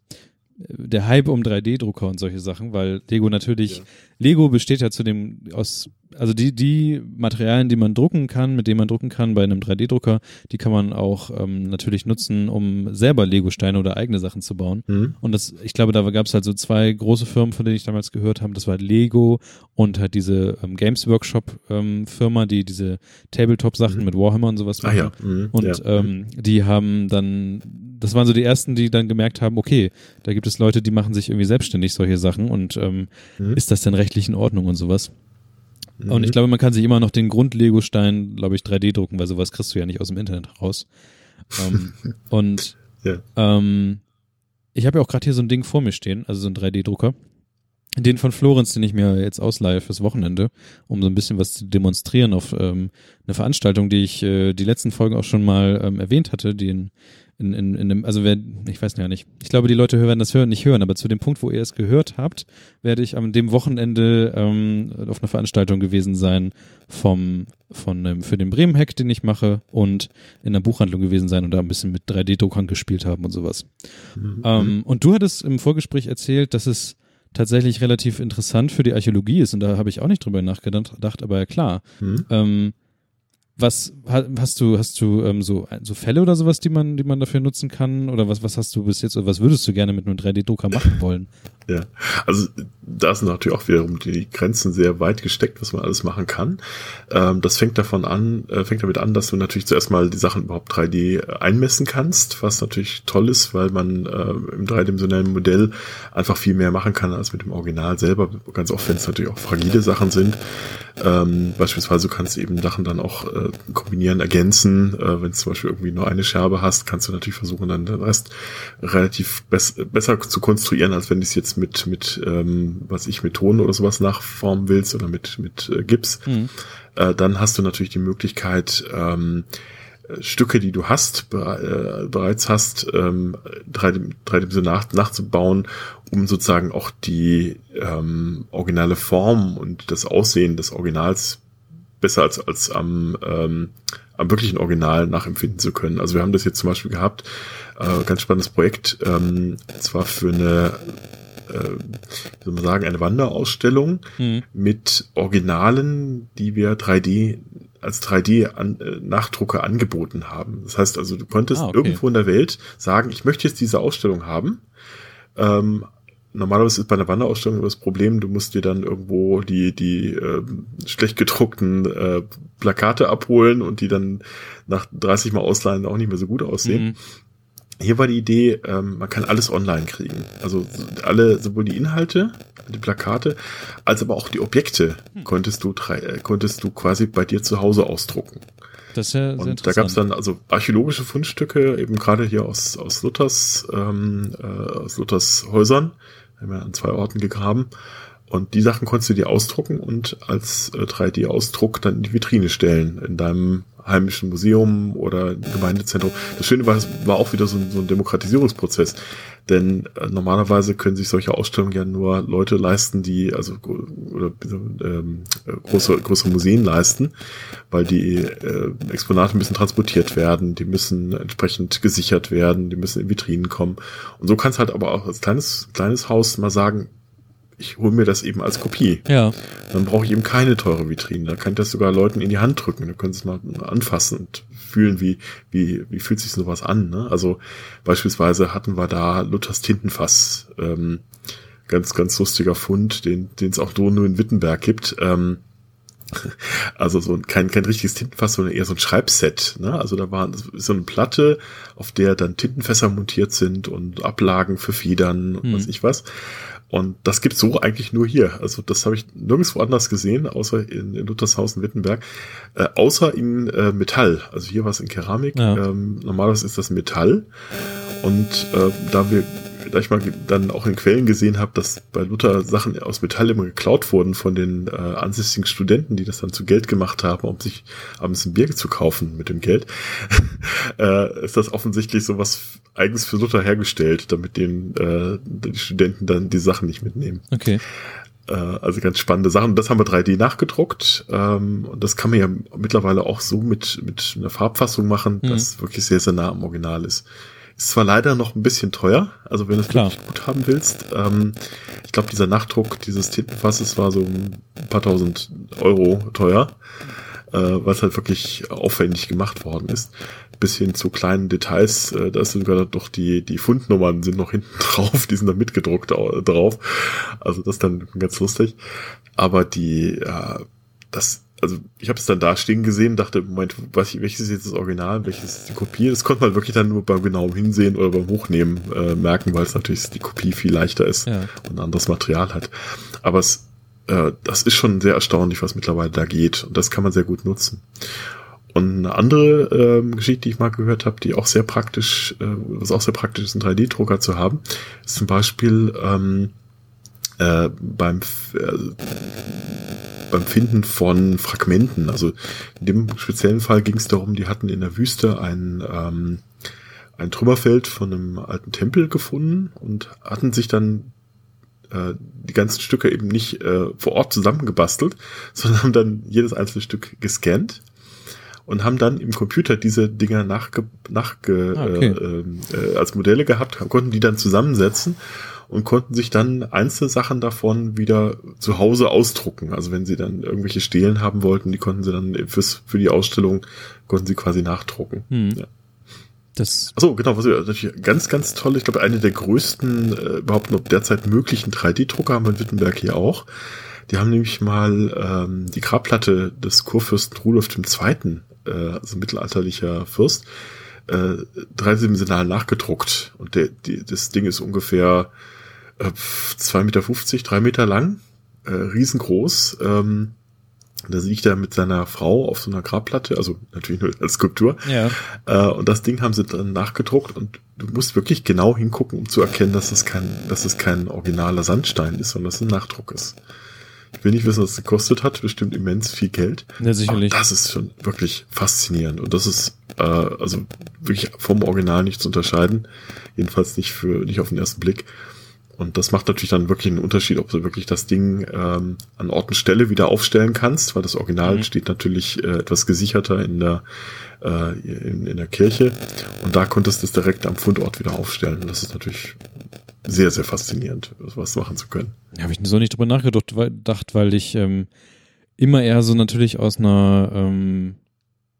Der Hype um 3D-Drucker und solche Sachen, weil Lego natürlich, ja. Lego besteht ja zu dem aus also die, die Materialien, die man drucken kann, mit denen man drucken kann bei einem 3D-Drucker, die kann man auch ähm, natürlich nutzen, um selber Lego-Steine oder eigene Sachen zu bauen. Mhm. Und das, ich glaube, da gab es halt so zwei große Firmen, von denen ich damals gehört habe. Das war Lego und halt diese ähm, Games Workshop ähm, Firma, die diese Tabletop-Sachen mhm. mit Warhammer und sowas machen. Ah, ja. Mhm. Und ja. Ähm, die haben dann, das waren so die ersten, die dann gemerkt haben, okay, da gibt es Leute, die machen sich irgendwie selbstständig solche Sachen und ähm, mhm. ist das denn rechtlich in Ordnung und sowas? Mhm. Und ich glaube, man kann sich immer noch den Grund-Lego-Stein, glaube ich, 3D drucken, weil sowas kriegst du ja nicht aus dem Internet raus. ähm, und ja. ähm, ich habe ja auch gerade hier so ein Ding vor mir stehen, also so ein 3D-Drucker. Den von Florenz, den ich mir jetzt ausleihe fürs Wochenende, um so ein bisschen was zu demonstrieren auf ähm, eine Veranstaltung, die ich äh, die letzten Folgen auch schon mal ähm, erwähnt hatte, den in, in, in dem, also wer, ich weiß ja nicht. Ich glaube, die Leute werden das hören, nicht hören, aber zu dem Punkt, wo ihr es gehört habt, werde ich am dem Wochenende ähm, auf einer Veranstaltung gewesen sein vom von ähm, für den Bremen-Hack, den ich mache, und in der Buchhandlung gewesen sein und da ein bisschen mit 3D-Druckern gespielt haben und sowas. Mhm. Ähm, und du hattest im Vorgespräch erzählt, dass es tatsächlich relativ interessant für die Archäologie ist und da habe ich auch nicht drüber nachgedacht, aber ja klar. Mhm. Ähm, was hast du, hast du ähm, so, so Fälle oder sowas, die man, die man dafür nutzen kann? Oder was, was hast du bis jetzt oder was würdest du gerne mit einem 3D-Drucker machen wollen? Ja, also da sind natürlich auch wiederum die Grenzen sehr weit gesteckt, was man alles machen kann. Ähm, das fängt davon an, äh, fängt damit an, dass du natürlich zuerst mal die Sachen überhaupt 3D einmessen kannst, was natürlich toll ist, weil man äh, im dreidimensionellen Modell einfach viel mehr machen kann als mit dem Original selber. Ganz oft, wenn es natürlich auch fragile Sachen sind. Ähm, beispielsweise du kannst eben Sachen dann auch äh, kombinieren, ergänzen. Äh, wenn du zum Beispiel irgendwie nur eine Scherbe hast, kannst du natürlich versuchen, dann den Rest relativ bess besser zu konstruieren, als wenn du es jetzt mit, mit ähm, was ich, mit Ton oder sowas nachformen willst oder mit, mit äh, Gips. Mhm. Äh, dann hast du natürlich die Möglichkeit, ähm, Stücke, die du hast, äh, bereits hast, ähm, dreidimensional nach, nachzubauen, um sozusagen auch die ähm, originale Form und das Aussehen des Originals besser als, als am, ähm, am wirklichen Original nachempfinden zu können. Also wir haben das jetzt zum Beispiel gehabt, äh, ganz spannendes Projekt, ähm, zwar für eine äh, wie soll man sagen, eine Wanderausstellung mhm. mit Originalen, die wir 3D als 3D-Nachdrucke an, äh, angeboten haben. Das heißt also, du konntest ah, okay. irgendwo in der Welt sagen, ich möchte jetzt diese Ausstellung haben. Ähm, normalerweise ist bei einer Wanderausstellung das Problem, du musst dir dann irgendwo die, die äh, schlecht gedruckten äh, Plakate abholen und die dann nach 30 Mal ausleihen auch nicht mehr so gut aussehen. Mhm. Hier war die Idee, ähm, man kann alles online kriegen. Also alle, sowohl die Inhalte, die Plakate, als aber auch die Objekte hm. konntest du äh, konntest du quasi bei dir zu Hause ausdrucken. Das ist ja Und da gab es dann also archäologische Fundstücke, eben gerade hier aus, aus Luthers, ähm, äh, aus Luthers Häusern. Wir haben ja an zwei Orten gegraben. Und die Sachen konntest du dir ausdrucken und als äh, 3D-Ausdruck dann in die Vitrine stellen, in deinem heimischen Museum oder Gemeindezentrum. Das Schöne war, es war auch wieder so ein, so ein Demokratisierungsprozess. Denn äh, normalerweise können sich solche Ausstellungen ja nur Leute leisten, die also oder ähm, große, große Museen leisten, weil die äh, Exponate müssen transportiert werden, die müssen entsprechend gesichert werden, die müssen in Vitrinen kommen. Und so kann es halt aber auch als kleines, kleines Haus mal sagen, ich hole mir das eben als Kopie. Ja. Dann brauche ich eben keine teure Vitrine. Da kann ich das sogar Leuten in die Hand drücken. Da können sie es mal anfassen und fühlen, wie, wie, wie fühlt sich sowas an. Ne? Also beispielsweise hatten wir da Luthers Tintenfass. Ähm, ganz, ganz lustiger Fund, den es auch nur in Wittenberg gibt. Ähm, also so ein, kein, kein richtiges Tintenfass, sondern eher so ein Schreibset. Ne? Also da war so eine Platte, auf der dann Tintenfässer montiert sind und Ablagen für Federn und hm. was ich was. Und das gibt's so eigentlich nur hier. Also das habe ich nirgendwo anders gesehen, außer in, in Luthershausen-Wittenberg, äh, außer in äh, Metall. Also hier war es in Keramik. Ja. Ähm, normalerweise ist das Metall. Und äh, da wir da ich mal dann auch in Quellen gesehen habe, dass bei Luther Sachen aus Metall immer geklaut wurden von den äh, ansässigen Studenten, die das dann zu Geld gemacht haben, um sich abends ein Bier zu kaufen mit dem Geld, äh, ist das offensichtlich so was eigens für Luther hergestellt, damit den, äh, die Studenten dann die Sachen nicht mitnehmen. Okay äh, also ganz spannende Sachen. Das haben wir 3D nachgedruckt. Ähm, und das kann man ja mittlerweile auch so mit, mit einer Farbfassung machen, mhm. das wirklich sehr, sehr nah am Original ist. Ist zwar leider noch ein bisschen teuer, also wenn du es wirklich gut haben willst. Ähm, ich glaube, dieser Nachdruck dieses Tintenfasses war so ein paar tausend Euro teuer, äh, weil es halt wirklich aufwendig gemacht worden ist. Bis hin zu kleinen Details, äh, da ist sogar doch die, die Fundnummern sind noch hinten drauf, die sind da mitgedruckt drauf. Also das ist dann ganz lustig. Aber die, äh, das also ich habe es dann da stehen gesehen, dachte, Moment, was, welches ist jetzt das Original, welches ist die Kopie? Das konnte man wirklich dann nur beim genauen Hinsehen oder beim Hochnehmen äh, merken, weil es natürlich die Kopie viel leichter ist ja. und ein anderes Material hat. Aber es, äh, das ist schon sehr erstaunlich, was mittlerweile da geht und das kann man sehr gut nutzen. Und eine andere ähm, Geschichte, die ich mal gehört habe, die auch sehr praktisch, äh, was auch sehr praktisch ist, einen 3D-Drucker zu haben, ist zum Beispiel ähm, äh, beim äh, beim Finden von Fragmenten. Also in dem speziellen Fall ging es darum, die hatten in der Wüste ein, ähm, ein Trümmerfeld von einem alten Tempel gefunden und hatten sich dann äh, die ganzen Stücke eben nicht äh, vor Ort zusammengebastelt, sondern haben dann jedes einzelne Stück gescannt und haben dann im Computer diese Dinger nachge, nachge ah, okay. äh, äh, als Modelle gehabt, konnten die dann zusammensetzen und konnten sich dann einzelne Sachen davon wieder zu Hause ausdrucken. Also wenn sie dann irgendwelche Stelen haben wollten, die konnten sie dann fürs, für die Ausstellung, konnten sie quasi nachdrucken. Hm. Ja. Das Achso, genau, was natürlich ganz, ganz toll. Ich glaube, eine der größten äh, überhaupt noch derzeit möglichen 3D-Drucker haben wir in Wittenberg hier auch. Die haben nämlich mal ähm, die Grabplatte des Kurfürsten Rudolf II., äh, also mittelalterlicher Fürst, äh, dreidimensional nachgedruckt. Und der, die, das Ding ist ungefähr äh, 2,50 Meter, drei Meter lang, äh, riesengroß. Ähm, da liegt er mit seiner Frau auf so einer Grabplatte, also natürlich nur als Skulptur. Ja. Äh, und das Ding haben sie dann nachgedruckt und du musst wirklich genau hingucken, um zu erkennen, dass es kein, dass es kein originaler Sandstein ist, sondern dass es ein Nachdruck ist. Ich will nicht wissen, was es gekostet hat, bestimmt immens viel Geld. Ja, sicherlich. Aber das ist schon wirklich faszinierend. Und das ist äh, also wirklich vom Original nicht zu unterscheiden. Jedenfalls nicht für nicht auf den ersten Blick. Und das macht natürlich dann wirklich einen Unterschied, ob du wirklich das Ding ähm, an Ort und Stelle wieder aufstellen kannst, weil das Original mhm. steht natürlich äh, etwas gesicherter in der äh, in, in der Kirche. Und da konntest du es direkt am Fundort wieder aufstellen. Und das ist natürlich sehr, sehr faszinierend, was machen zu können. Ja, habe ich so nicht drüber nachgedacht, weil, weil ich ähm, immer eher so natürlich aus einer ähm,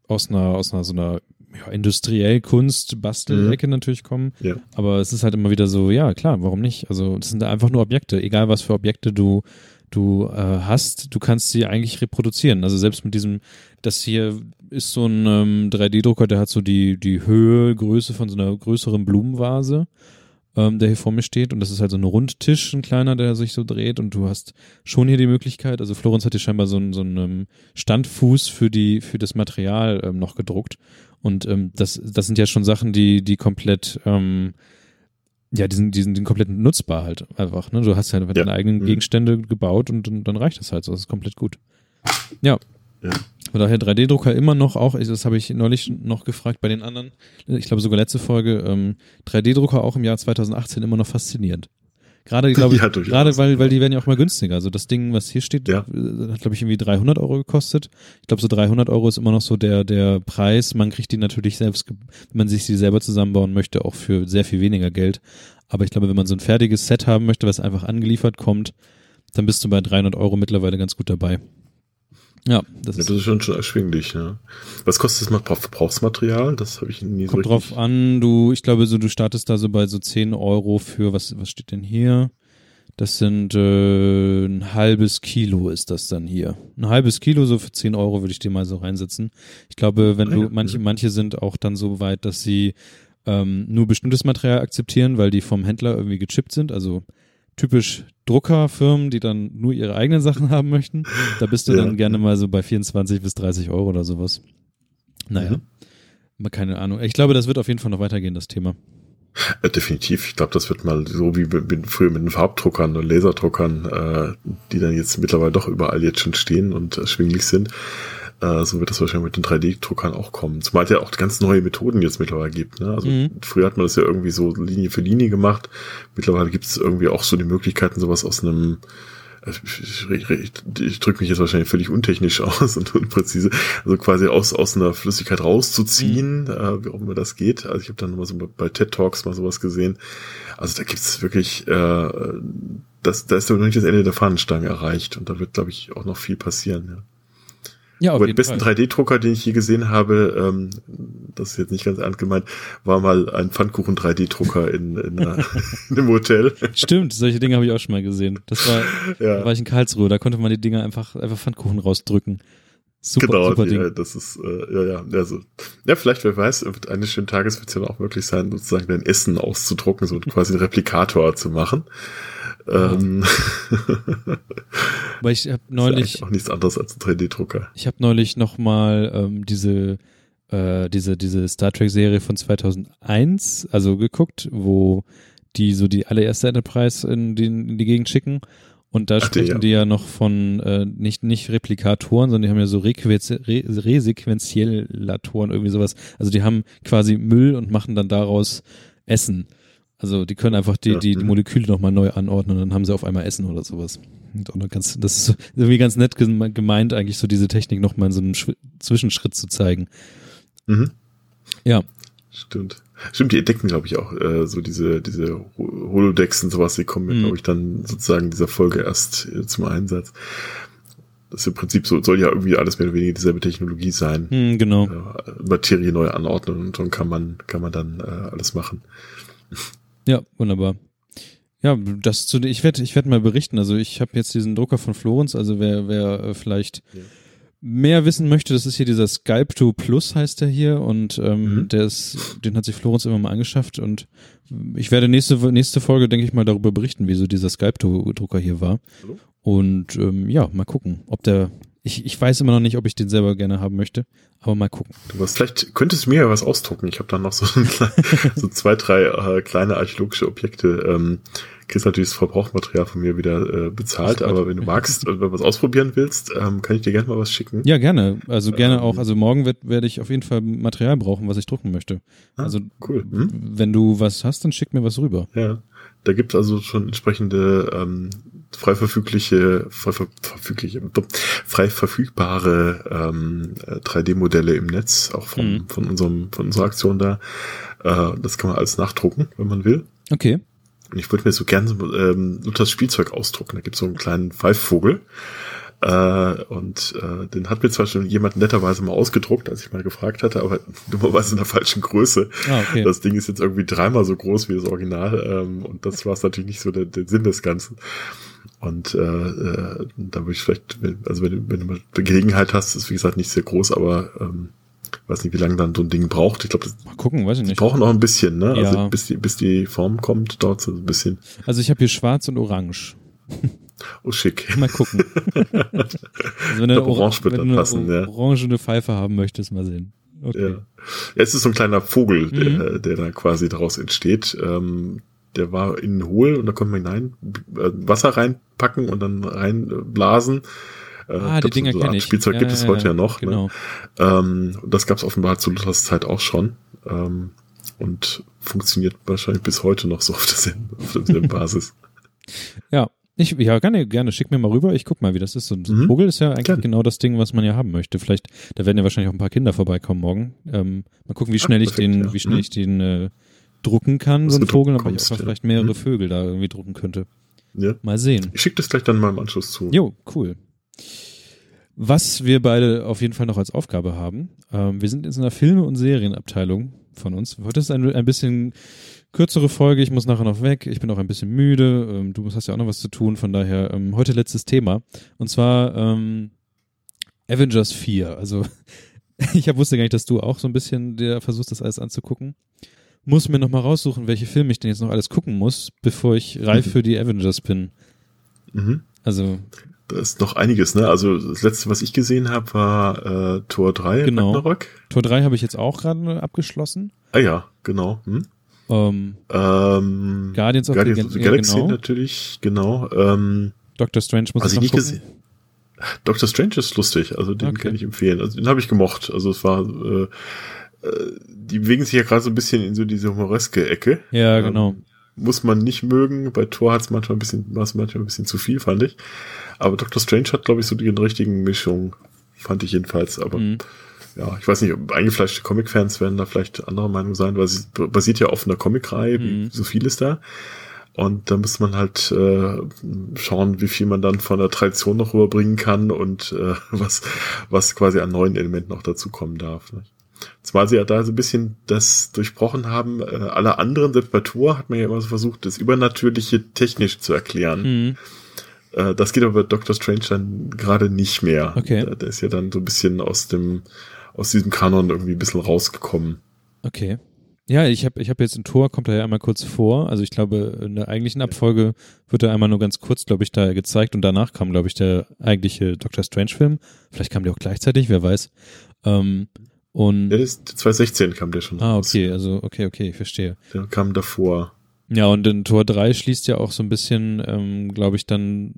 aus einer aus einer so einer ja, industriell Kunst, Bastelecke mhm. natürlich kommen. Ja. Aber es ist halt immer wieder so, ja, klar, warum nicht? Also, das sind einfach nur Objekte, egal was für Objekte du, du äh, hast, du kannst sie eigentlich reproduzieren. Also selbst mit diesem, das hier ist so ein ähm, 3D-Drucker, der hat so die, die Höhe, Größe von so einer größeren Blumenvase ähm, der hier vor mir steht. Und das ist halt so ein Rundtisch, ein kleiner, der sich so dreht. Und du hast schon hier die Möglichkeit, also Florenz hat hier scheinbar so, einen so einen ähm, Standfuß für die, für das Material ähm, noch gedruckt. Und ähm, das, das sind ja schon Sachen, die, die komplett, ähm, ja, die sind, die sind, komplett nutzbar halt einfach. Ne? Du hast halt ja. deine eigenen mhm. Gegenstände gebaut und, und dann reicht das halt so. Das ist komplett gut. Ja. ja. Von daher 3D-Drucker immer noch auch, das habe ich neulich noch gefragt bei den anderen, ich glaube sogar letzte Folge, ähm, 3D-Drucker auch im Jahr 2018 immer noch faszinierend. Gerade, glaube ich, ja, gerade weil, weil die werden ja auch mal günstiger. Also das Ding, was hier steht, ja. Äh, hat, glaube ich, irgendwie 300 Euro gekostet. Ich glaube, so 300 Euro ist immer noch so der, der Preis. Man kriegt die natürlich selbst, wenn man sich sie selber zusammenbauen möchte, auch für sehr viel weniger Geld. Aber ich glaube, wenn man so ein fertiges Set haben möchte, was einfach angeliefert kommt, dann bist du bei 300 Euro mittlerweile ganz gut dabei. Ja, das, ja, das ist schon, schon erschwinglich. Ja. Was kostet das Verbrauchsmaterial? Das habe ich nie Kommt so drauf an, du, ich glaube, so du startest da so bei so 10 Euro für, was, was steht denn hier? Das sind äh, ein halbes Kilo ist das dann hier. Ein halbes Kilo, so für 10 Euro würde ich dir mal so reinsetzen. Ich glaube, wenn du, manche, manche sind auch dann so weit, dass sie ähm, nur bestimmtes Material akzeptieren, weil die vom Händler irgendwie gechippt sind. Also typisch Druckerfirmen, die dann nur ihre eigenen Sachen haben möchten. Da bist du ja. dann gerne mal so bei 24 bis 30 Euro oder sowas. Naja, mhm. keine Ahnung. Ich glaube, das wird auf jeden Fall noch weitergehen, das Thema. Ja, definitiv. Ich glaube, das wird mal so wie mit, früher mit den Farbdruckern und Laserdruckern, äh, die dann jetzt mittlerweile doch überall jetzt schon stehen und erschwinglich sind. Äh, so wird das wahrscheinlich mit den 3D-Druckern auch kommen. Zumal es ja auch ganz neue Methoden jetzt mittlerweile gibt. Ne? Also mhm. früher hat man das ja irgendwie so Linie für Linie gemacht. Mittlerweile gibt es irgendwie auch so die Möglichkeiten, sowas aus einem also ich, ich, ich, drücke mich jetzt wahrscheinlich völlig untechnisch aus und unpräzise, also quasi aus, aus einer Flüssigkeit rauszuziehen, mhm. äh, wie auch immer das geht. Also ich habe dann mal so bei TED Talks mal sowas gesehen. Also da gibt's wirklich, äh, das, da ist noch nicht das Ende der Fahnenstange erreicht und da wird, glaube ich, auch noch viel passieren. Ja. Ja, Aber den besten 3D-Drucker, den ich je gesehen habe, ähm, das ist jetzt nicht ganz ernst gemeint, war mal ein Pfannkuchen 3D-Drucker in, in, einer, in einem Hotel. Stimmt, solche Dinge habe ich auch schon mal gesehen. Das war, ja. da war ich in Karlsruhe, da konnte man die Dinger einfach, einfach Pfannkuchen rausdrücken. Super, genau, super Ding. Ja, das ist, äh, ja, ja, also, ja, vielleicht, wer weiß, eines schönen Tages wird es ja auch möglich sein, sozusagen dein Essen auszudrucken, so quasi einen Replikator zu machen. Ähm. Aber ich habe neulich ja auch nichts anderes als ein 3D-Drucker. Ich habe neulich noch mal ähm, diese äh, diese diese Star Trek Serie von 2001 also geguckt, wo die so die allererste Enterprise in die, in die Gegend schicken Und da Ach, die, sprechen ja. die ja noch von äh, nicht nicht Replikatoren, sondern die haben ja so Requenz Re irgendwie sowas. Also die haben quasi Müll und machen dann daraus Essen. Also die können einfach die, die, die mhm. Moleküle nochmal neu anordnen und dann haben sie auf einmal Essen oder sowas. Und ganz, das ist irgendwie ganz nett geme- gemeint, eigentlich so diese Technik nochmal in so einem Schw Zwischenschritt zu zeigen. Mhm. Ja, Stimmt. Stimmt, die entdecken, glaube ich, auch äh, so diese, diese Ho- Holodecks und sowas, die kommen, Mhm. glaube ich, dann sozusagen in dieser Folge erst äh, zum Einsatz. Das ist im Prinzip so, soll ja irgendwie alles mehr oder weniger dieselbe Technologie sein. hm, genau. Äh, Materie neu anordnen und dann kann man, kann man dann äh, alles machen. Ja, wunderbar. Ja, das zu ich werde ich werde mal berichten. Also ich habe jetzt diesen Drucker von Florenz, also wer wer äh, vielleicht Ja. mehr wissen möchte, das ist hier dieser Skype 2 Plus heißt der hier und ähm, Mhm. der ist den hat sich Florenz immer mal angeschafft und ich werde nächste nächste Folge denke ich mal darüber berichten, wie so dieser Skype 2 Drucker hier war. Hallo? Und ähm, ja, mal gucken, ob der ich, ich weiß immer noch nicht, ob ich den selber gerne haben möchte, aber mal gucken. Du was, vielleicht könntest du mir ja was ausdrucken. Ich habe dann noch so, so zwei, drei äh, kleine archäologische Objekte. Ähm, kriegst natürlich das Verbrauchmaterial von mir wieder äh, bezahlt, Ach aber wenn du magst, äh, wenn du was ausprobieren willst, ähm, kann ich dir gerne mal was schicken. Ja, gerne. Also gerne Ähm. auch. Also morgen werd- werde ich auf jeden Fall Material brauchen, was ich drucken möchte. Ah, Also cool. Hm? wenn du was hast, dann schick mir was rüber. Ja, da gibt's also schon entsprechende ähm, frei verfügliche, frei, ver- verfügliche, frei verfügbare ähm, äh, 3D-Modelle im Netz, auch von, Mhm. von unserem, von unserer Aktion da. Äh, das kann man alles nachdrucken, wenn man will. Okay. Und ich würde mir so gerne ähm, Luthers Spielzeug ausdrucken. Da gibt's so einen kleinen Pfeiffvogel. Äh, und äh, den hat mir zwar schon jemand netterweise mal ausgedruckt, als ich mal gefragt hatte, aber dummerweise in der falschen Größe. Ah, okay. Das Ding ist jetzt irgendwie dreimal so groß wie das Original ähm, und das war es natürlich nicht so der, der Sinn des Ganzen. Und äh, äh, da würde ich vielleicht, also wenn, du- wenn du mal Gelegenheit hast, ist wie gesagt nicht sehr groß, aber ähm, weiß nicht, wie lange dann so ein Ding braucht. Ich glaube, das Mal gucken, weiß ich die nicht. brauchen noch ein bisschen, ne? Ja. Also bis die, bis die Form kommt, dauert so ein bisschen. Also ich habe hier schwarz und orange. Oh, schick. Mal gucken. also wenn du orange wird wenn dann du passen, eine ja. orangene Pfeife haben möchtest, mal sehen. Okay. Ja. ja, es ist so ein kleiner Vogel, Mhm. der, der da quasi daraus entsteht. Ähm, der war innen hohl und da konnte man hinein äh, Wasser reinpacken und dann reinblasen. Äh, Ah, ich die Dinger so eine kenn Art ich. Spielzeug Ja, gibt es ja, heute ja. ja noch. Genau. Ne? Ähm, das gab es offenbar zu Luthers Zeit auch schon. Ähm, und funktioniert wahrscheinlich bis heute noch so auf derselben, auf derselben Basis. Ja. Ich, ja, gerne, gerne. Schick mir mal rüber. Ich guck mal, wie das ist. So ein Mhm. Vogel ist ja eigentlich Gerne. genau das Ding, was man ja haben möchte. Vielleicht, da werden ja wahrscheinlich auch ein paar Kinder vorbeikommen morgen. Ähm, mal gucken, wie schnell ich perfekt, den, ja. wie schnell Mhm. ich den äh, drucken kann, so gedruckt Vogel, aber ich bekommst, einfach ja. vielleicht mehrere Mhm. Vögel da irgendwie drucken könnte. Ja. Mal sehen. Ich schicke das gleich dann mal im Anschluss zu. Jo, cool. Was wir beide auf jeden Fall noch als Aufgabe haben, ähm, wir sind in so einer Filme- und Serienabteilung von uns. Heute ist ein, ein bisschen kürzere Folge, ich muss nachher noch weg, ich bin auch ein bisschen müde, ähm, du hast ja auch noch was zu tun, von daher ähm, heute letztes Thema. Und zwar ähm, Avengers 4. Also ich hab, wusste gar nicht, dass du auch so ein bisschen der versuchst, das alles anzugucken. Muss mir noch mal raussuchen, welche Filme ich denn jetzt noch alles gucken muss, bevor ich reif Mhm. für die Avengers bin. Mhm. Also Da ist noch einiges, ne? Also das letzte, was ich gesehen habe, war äh, Tor 3 Genau. Ragnarok. Tor 3 habe ich jetzt auch gerade abgeschlossen. Ah ja, genau. Hm? Ähm, Ähm, Guardians of Guardians the, of the ja, Galaxy genau. natürlich, genau. Ähm, Doctor Strange muss ich noch nicht gucken. gesehen. Doctor Strange ist lustig, also den Okay. kann ich empfehlen. Also den habe ich gemocht. Also es war, äh, die bewegen sich ja gerade so ein bisschen in so diese humoreske Ecke. Ja, Ähm, genau. muss man nicht mögen. Bei Thor hat es manchmal ein bisschen, war es manchmal ein bisschen zu viel, fand ich. Aber Doctor Strange hat, glaube ich, so die richtigen Mischung, fand ich jedenfalls. Aber Mhm. ja, ich weiß nicht, ob eingefleischte Comic-Fans werden da vielleicht anderer Meinung sein, weil es basiert ja auf einer Comic-Reihe, Mhm. so viel ist da. Und da muss man halt äh, schauen, wie viel man dann von der Tradition noch rüberbringen kann und äh, was, was quasi an neuen Elementen noch dazukommen darf. Ne? Zumal sie ja da so ein bisschen das durchbrochen haben. Äh, alle anderen, selbst bei Thor, hat man ja immer so versucht, das Übernatürliche technisch zu erklären. Mhm. Äh, das geht aber bei Doctor Strange dann gerade nicht mehr. Okay. Der, der ist ja dann so ein bisschen aus dem, aus diesem Kanon irgendwie ein bisschen rausgekommen. Okay. Ja, ich habe ich hab jetzt ein Tor, kommt er ja einmal kurz vor. Also ich glaube, in der eigentlichen Abfolge wird er einmal nur ganz kurz, glaube ich, da gezeigt und danach kam, glaube ich, der eigentliche Doctor Strange-Film. Vielleicht kam der auch gleichzeitig, wer weiß. Ähm, und Der ist 2016 kam der schon ah, raus. okay, also okay, okay, ich verstehe. Der kam davor. Ja, und in Tor 3 schließt ja auch so ein bisschen, ähm, glaube ich, dann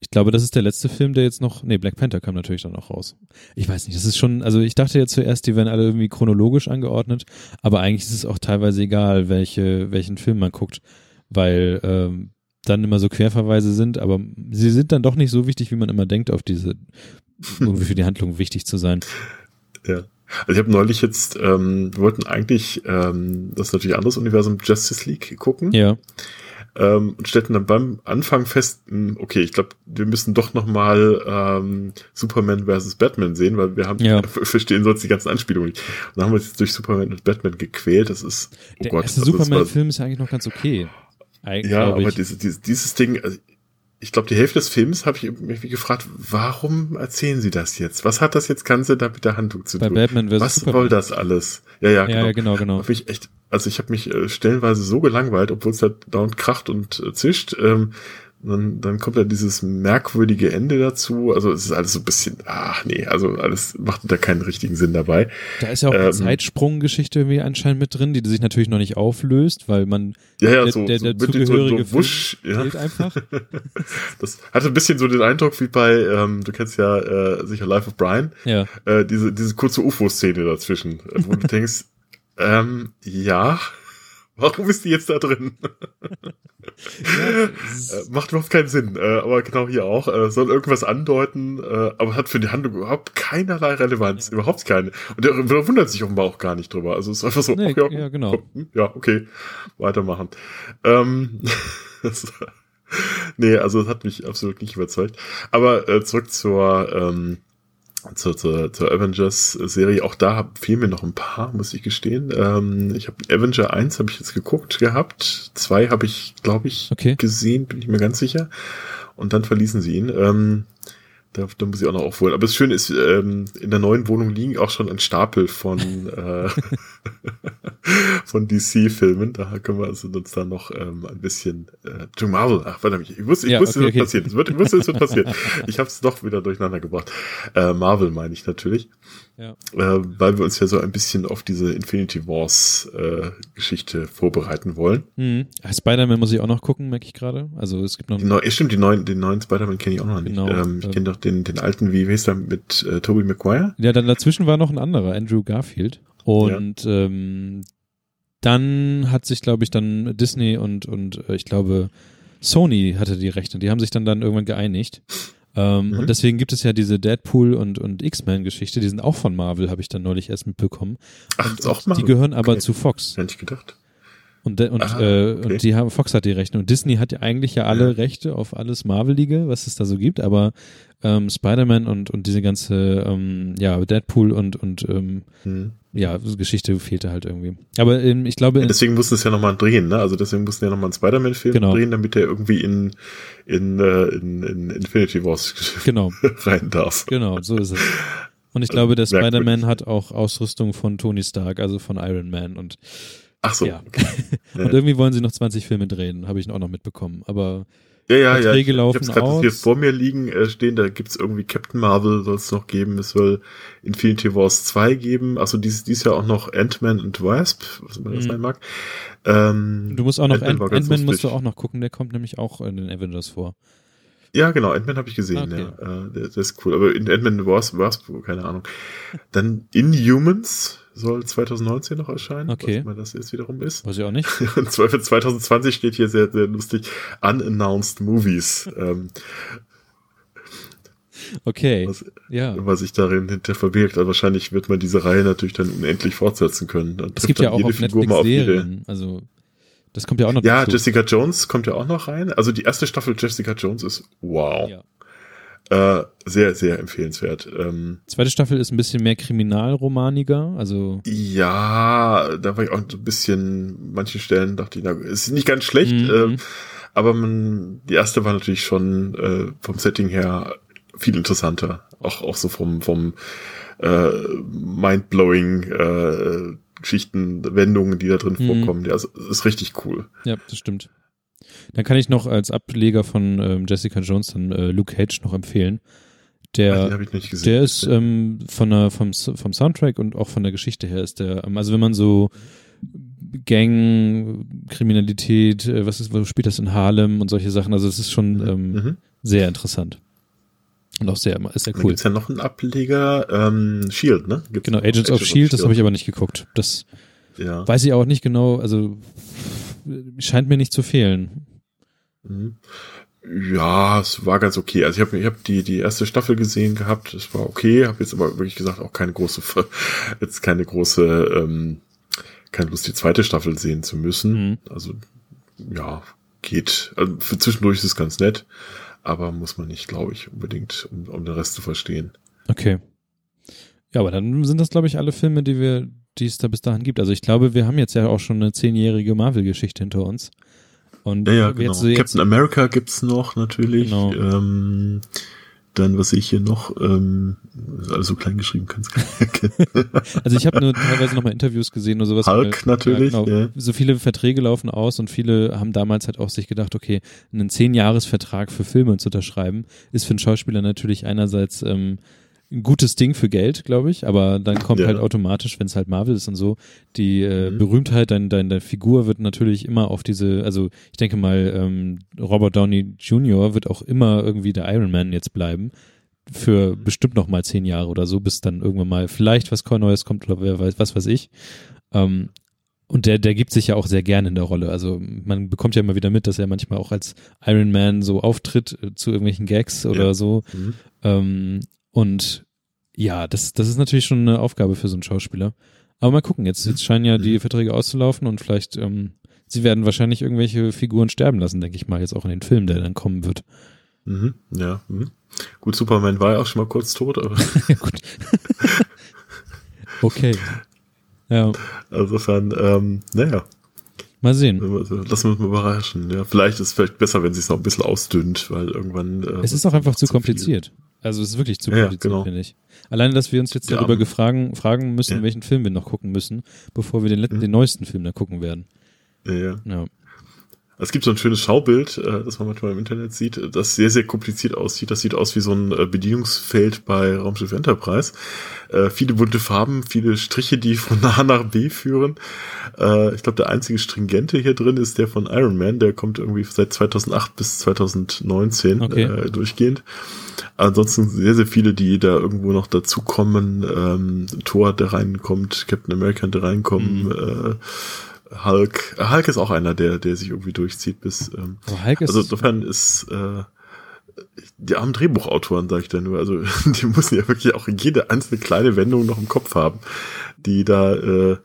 ich glaube, das ist der letzte Film, der jetzt noch, nee, Black Panther kam natürlich dann auch raus. Ich weiß nicht, das ist schon, also ich dachte jetzt zuerst, die werden alle irgendwie chronologisch angeordnet, aber eigentlich ist es auch teilweise egal, welche, welchen Film man guckt, weil ähm, dann immer so Querverweise sind, aber sie sind dann doch nicht so wichtig, wie man immer denkt, auf diese, irgendwie für die Handlung wichtig zu sein. Ja. Also ich habe neulich jetzt, ähm, wir wollten eigentlich ähm, das ist natürlich anderes Universum Justice League gucken. Ja ähm, und stellten dann beim Anfang fest, hm, okay, ich glaube, wir müssen doch noch mal ähm, Superman versus Batman sehen, weil wir haben Ja. verstehen sonst die ganzen Anspielungen nicht. Und dann haben wir uns jetzt durch Superman und Batman gequält. Das ist oh Der Gott, erste also Superman-Film ist ja eigentlich noch ganz okay. Eigentlich, Ja, aber diese, diese, dieses Ding, also ich glaube, die Hälfte des Films habe ich mich gefragt, warum erzählen sie das jetzt? Was hat das jetzt Ganze da mit der Handlung zu Bei tun? Batman Was Superman. soll das alles? Ja, ja, ja, genau. ja, genau, genau. Hab ich echt, also ich habe mich äh, stellenweise so gelangweilt, obwohl es da dauernd kracht und äh, zischt. Ähm, dann, dann kommt da dieses merkwürdige Ende dazu. Also es ist alles so ein bisschen, ach nee, also alles macht da keinen richtigen Sinn dabei. Da ist ja auch eine ähm, Zeitsprung-Geschichte irgendwie anscheinend mit drin, die sich natürlich noch nicht auflöst, weil man Ja, ja, der, so, der, so der den- zugehörige so, so wusch, ja. einfach. Das hatte ein bisschen so den Eindruck wie bei, ähm, du kennst ja äh, sicher Life of Brian, Ja, äh, diese, diese kurze UFO-Szene dazwischen, wo du denkst, ähm, ja, warum ist die jetzt da drin? ja Äh, macht überhaupt keinen Sinn, äh, aber genau hier auch. Äh, soll irgendwas andeuten, aber hat für die Handlung überhaupt keinerlei Relevanz, überhaupt keine. Und der, der wundert sich offenbar auch gar nicht drüber. Also es ist einfach so, Nee, ach ja, ja, genau. hm, Ja, okay, weitermachen. Ähm, nee, also das hat mich absolut nicht überzeugt. Aber äh, zurück zur, ähm, zur, zur, zur Avengers-Serie. Auch da fehlen mir noch ein paar, muss ich gestehen. Ähm, ich habe Avenger 1 habe ich jetzt geguckt gehabt. Zwei habe ich, glaube ich, Okay. gesehen, bin ich mir ganz sicher. Und dann verließen sie ihn. Ähm, da, da muss ich auch noch aufholen. Aber das Schöne ist, ähm, in der neuen Wohnung liegen auch schon ein Stapel von, äh, von DC-Filmen. Da können wir also uns dann noch ähm, ein bisschen äh, to Marvel. Ach, verdammt, ich wusste, ich Ja, wusste, okay, es wird okay. passieren. Ich wusste, es wird passieren. Ich habe es doch wieder durcheinander gebracht. Äh, Marvel meine ich natürlich. Ja. Äh, weil wir uns ja so ein bisschen auf diese Infinity Wars äh, Geschichte vorbereiten wollen. hm. Spider-Man muss ich auch noch gucken, merke ich gerade. Also es gibt noch Die neu, ja, stimmt, die neuen, den neuen Spider-Man kenne ich auch noch nicht. Genau, ähm, ich ähm, kenne doch den, den alten, wie heißt der, mit äh, Tobey Maguire? Ja, dann dazwischen war noch ein anderer, Andrew Garfield. Und ähm, dann hat sich, glaube ich, dann Disney und, und äh, ich glaube, Sony hatte die Rechte. Die haben sich dann, dann irgendwann geeinigt. Ähm, Mhm. Und deswegen gibt es ja diese Deadpool und, und X-Men-Geschichte, die sind auch von Marvel, habe ich dann neulich erst mitbekommen. Ach, und, auch Marvel? Die gehören aber Okay. zu Fox. Hätte ich gedacht. Und, und, Ah, äh, okay. und die haben, Fox hat die Rechte. Und Disney hat ja eigentlich ja alle Ja. Rechte auf alles Marvelige, was es da so gibt, aber ähm, Spider-Man und, und diese ganze, ähm, ja, Deadpool und, und ähm, Hm. ja, Geschichte fehlte halt irgendwie. Aber ähm, ich glaube, Ja, deswegen mussten es ja nochmal drehen, ne? Also deswegen mussten ja nochmal einen Spider-Man-Film Genau. drehen, damit der irgendwie in, in, äh, in, in Infinity Wars genau, rein darf. genau, so ist es. Und ich glaube, der Also. Spider-Man hat auch Ausrüstung von Tony Stark, also von Iron Man und Ach so. Ja. okay. und irgendwie wollen sie noch 20 Filme drehen, habe ich auch noch mitbekommen. Aber Ja, ja, ja. Verträge Ich, ich laufen habe es gerade hier aus. vor mir liegen äh, stehen, da gibt's irgendwie Captain Marvel soll es noch geben, es soll Infinity Wars 2 geben, also dies, dies Jahr auch noch Ant-Man und Wasp, was immer das Mhm. sein mag. Ähm, du musst auch noch, Ant-Man Ant- Ant-Man musst du auch noch gucken, der kommt nämlich auch in den Avengers vor. Ja, genau, Ant-Man habe ich gesehen, Okay. ja. Äh, der ist cool. Aber in Ant-Man Wasp, Wasp, keine Ahnung. Dann Inhumans soll 2019 noch erscheinen. Okay. Was immer das jetzt wiederum ist. Weiß ich auch nicht. Für 2020 steht hier sehr, sehr lustig Unannounced Movies. Ähm, Okay, was, ja. was sich darin hinter verbirgt. Also wahrscheinlich wird man diese Reihe natürlich dann unendlich fortsetzen können. Dann Es gibt ja auch jede auf Figur Netflix mal auf Serien. Also das kommt ja auch noch Ja, dazu. Jessica Jones kommt ja auch noch rein. Also die erste Staffel Jessica Jones ist wow. Ja. Äh, sehr, sehr empfehlenswert. Ähm, Zweite Staffel ist ein bisschen mehr kriminalromaniger, also Ja, da war ich auch so ein bisschen, manchen Stellen dachte ich, na, ist nicht ganz schlecht, Mhm. ähm, aber man, die erste war natürlich schon äh, vom Setting her viel interessanter. Auch, auch so vom, vom äh, mindblowing äh, Geschichten, Wendungen, die da drin Mhm. vorkommen. Ja, also, ist richtig cool. ja, das stimmt. Dann kann ich noch als Ableger von ähm, Jessica Jones dann äh, Luke Cage noch empfehlen. Ach, Der, nicht gesehen. der ist ähm, von der, vom, vom Soundtrack und auch von der Geschichte her ist der, ähm, also wenn man so Gang, Kriminalität, äh, was ist, wo spielt das in Harlem und solche Sachen, also es ist schon ähm, mhm. sehr interessant. Und auch sehr, ist sehr cool. gibt's ja noch einen Ableger, ähm, Shield, ne? Gibt's Genau, Agents of Shield, das habe ich aber nicht geguckt. Das Ja. weiß ich auch nicht genau, also scheint mir nicht zu fehlen. Mhm. Ja, es war ganz okay. Also ich habe ich hab die die erste Staffel gesehen gehabt, es war okay, habe jetzt aber wirklich gesagt auch keine große jetzt keine große ähm, keine Lust die zweite Staffel sehen zu müssen. Mhm. Also ja, geht. Also für zwischendurch ist es ganz nett, aber muss man nicht, glaube ich, unbedingt um, um den Rest zu verstehen. Okay. Ja, aber dann sind das, glaube ich, alle Filme, die wir, die es da bis dahin gibt. Also ich glaube, wir haben jetzt ja auch schon eine zehnjährige Marvel-Geschichte hinter uns. Und Ja, ja, jetzt, genau. jetzt, Captain America gibt's noch natürlich. Genau. Ähm, dann, was sehe ich hier noch? Ähm, ist alles so klein geschrieben, kannst. Also ich habe nur teilweise nochmal Interviews gesehen oder sowas. Hulk natürlich, Ja, genau. ja. So viele Verträge laufen aus und viele haben damals halt auch sich gedacht, okay, einen Zehn-Jahres-Vertrag für Filme zu unterschreiben, ist für einen Schauspieler natürlich einerseits ähm, ein gutes Ding für Geld, glaube ich, aber dann kommt Ja. halt automatisch, wenn es halt Marvel ist und so, die äh, Mhm. Berühmtheit, dein, dein, deine Figur wird natürlich immer auf diese, also ich denke mal, ähm, Robert Downey Jr. wird auch immer irgendwie der Iron Man jetzt bleiben für Mhm. bestimmt noch mal zehn Jahre oder so, bis dann irgendwann mal vielleicht was Neues kommt oder wer weiß, was weiß ich. Ähm, und der, der gibt sich ja auch sehr gerne in der Rolle. Also man bekommt ja immer wieder mit, dass er manchmal auch als Iron Man so auftritt äh, zu irgendwelchen Gags oder Ja. so. Mhm. Ähm, und ja, das, das ist natürlich schon eine Aufgabe für so einen Schauspieler. Aber mal gucken, jetzt, jetzt scheinen ja die Mhm. Verträge auszulaufen und vielleicht, ähm, sie werden wahrscheinlich irgendwelche Figuren sterben lassen, denke ich mal, jetzt auch in den Film, der dann kommen wird. Mhm. Ja. Mhm. Gut, Superman war ja auch schon mal kurz tot, aber ja, gut. okay. Ja, insofern, ähm, naja, mal sehen. lassen wir uns mal überraschen. Ja, vielleicht ist es vielleicht besser, wenn es sich noch ein bisschen ausdünnt, weil irgendwann. Äh, Es ist auch einfach zu viel. Kompliziert. Also es ist wirklich zu Ja, ja, kompliziert, genau. finde ich. Alleine, dass wir uns jetzt Ja, darüber gefragen, fragen müssen, ja. welchen Film wir noch gucken müssen, bevor wir den, letzten, Mhm. den neuesten Film dann gucken werden. Ja, ja. Es gibt so ein schönes Schaubild, äh, das man manchmal im Internet sieht, äh, das sehr, sehr kompliziert aussieht. Das sieht aus wie so ein äh, Bedienungsfeld bei Raumschiff Enterprise. Äh, viele bunte Farben, viele Striche, die von A nach B führen. Äh, ich glaube, der einzige stringente hier drin ist der von Iron Man. Der kommt irgendwie seit 2008 bis 2019 Okay. äh, durchgehend. Ansonsten sehr, sehr viele, die da irgendwo noch dazukommen. Ähm, Thor, der reinkommt, Captain America, der reinkommen, Mhm. Hulk. Äh, Hulk ist auch einer, der, der sich irgendwie durchzieht bis. Ähm, Aber Hulk ist, also insofern ist äh, die armen Drehbuchautoren, sage ich da nur, also die müssen ja wirklich auch jede einzelne kleine Wendung noch im Kopf haben, die da äh,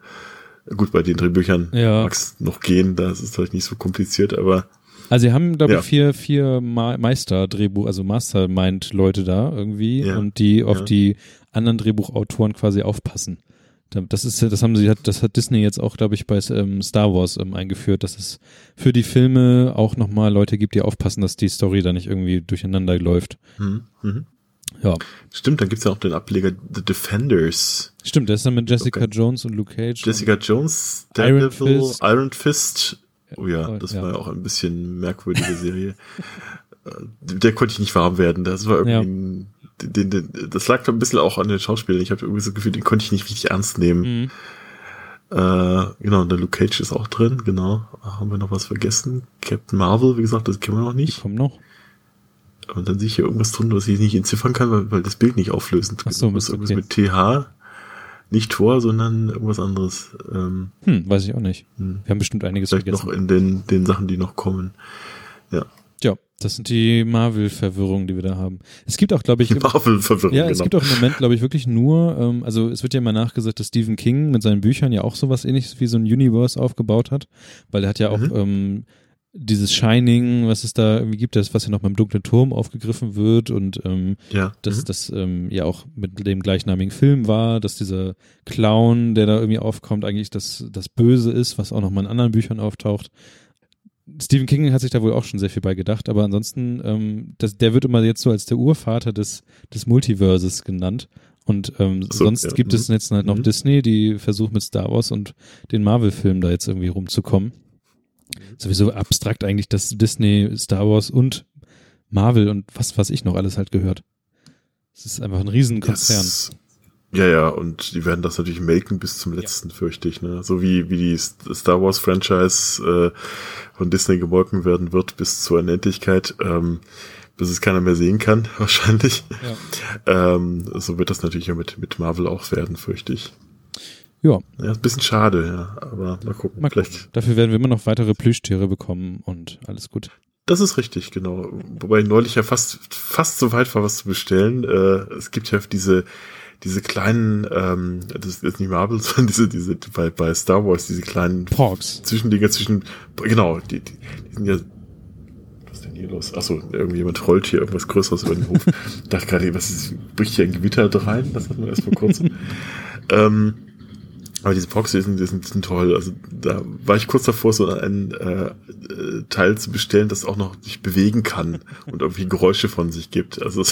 gut bei den Drehbüchern Ja. mag's noch gehen, da ist es vielleicht nicht so kompliziert, aber also sie haben, glaube Ja. ich, vier, vier Meister-Drehbuch, also Mastermind-Leute da irgendwie Ja. und die auf Ja. die anderen Drehbuchautoren quasi aufpassen. Da- Das ist, das haben sie, hat- das hat Disney jetzt auch, glaube ich, bei ähm, Star Wars ähm, eingeführt, dass es für die Filme auch nochmal Leute gibt, die aufpassen, dass die Story da nicht irgendwie durcheinander läuft. hm, mhm. Ja, stimmt, dann gibt's ja auch den Ableger The Defenders. stimmt, der ist dann mit Jessica Okay. Jones und Luke Cage. Jessica Jones, Iron Daredevil, Fist. Iron Fist. Oh ja, das Ja. war ja auch ein bisschen merkwürdige Serie. Äh, Der konnte ich nicht warm werden. Das war irgendwie, ein, den, den, das lag ein bisschen auch an den Schauspielern. Ich habe irgendwie so das Gefühl, den konnte ich nicht richtig ernst nehmen. Mhm. Äh, genau, und der Luke Cage ist auch drin, genau. Haben wir noch was vergessen? Captain Marvel, wie gesagt, das kennen wir noch Die nicht. kommen noch. Und dann sehe ich hier irgendwas drin, was ich nicht entziffern kann, weil, weil das Bild nicht auflösend Ach so, ist. Mist, Irgendwas mit TH. Nicht Tor, sondern irgendwas anderes. Ähm, Hm, weiß ich auch nicht. hm. Wir haben bestimmt einiges Vielleicht vergessen. noch in den, den Sachen, die noch kommen. Ja. Ja, das sind die Marvel-Verwirrungen, die wir da haben. Es gibt auch, glaube ich, Marvel-Verwirrung, ja, es genau. gibt auch im Moment, glaube ich, wirklich nur, ähm, also es wird ja immer nachgesagt, dass Stephen King mit seinen Büchern ja auch sowas ähnliches wie so ein Universe aufgebaut hat, weil er hat ja auch Mhm. ähm, dieses Shining, was es da irgendwie gibt, das, was ja noch beim dunklen Turm aufgegriffen wird und ähm, ja. dass mhm. das ähm, ja auch mit dem gleichnamigen Film war, dass dieser Clown, der da irgendwie aufkommt, eigentlich das, das Böse ist, was auch noch mal in anderen Büchern auftaucht. Stephen King hat sich da wohl auch schon sehr viel bei gedacht, aber ansonsten, ähm, das, der wird immer jetzt so als der Urvater des, des Multiverses genannt. Und ähm, so, sonst ja, gibt es mhm. jetzt halt noch Mhm. Disney, die versucht mit Star Wars und den Marvel-Filmen da jetzt irgendwie rumzukommen. Sowieso abstrakt eigentlich, dass Disney, Star Wars und Marvel und was was ich noch alles halt gehört. Es ist einfach ein Riesenkonzern. Das- Ja, ja, und die werden das natürlich melken bis zum letzten, fürchte ich. Ne? So wie, wie die Star Wars Franchise äh, von Disney gemolken werden wird bis zur Unendlichkeit, ähm, bis es keiner mehr sehen kann, wahrscheinlich. Ja. Ähm, so wird das natürlich ja mit, mit Marvel auch werden, fürchte ich. Ja. Ja, ist ein bisschen schade, ja. Aber mal gucken. Mal Vielleicht. gucken. Dafür werden wir immer noch weitere Plüschtiere bekommen und alles gut. Das ist richtig, genau. Wobei ich neulich ja fast, fast so weit war, was zu bestellen. Äh, es gibt ja diese, diese kleinen, ähm, das ist nicht Marvel, sondern diese, diese, bei, bei Star Wars, diese kleinen Porks. Zwischendinger zwischen, genau, die, die, die sind ja, was ist denn hier los? Achso, irgendjemand rollt hier irgendwas Größeres über den Hof. Ich dachte gerade, was ist, bricht hier ein Gewitter rein? Das hatten wir erst vor kurzem. ähm, aber diese Proxy sind, die sind, sind toll. Also da war ich kurz davor, so einen äh, äh, Teil zu bestellen, das auch noch sich bewegen kann und irgendwie Geräusche von sich gibt. Also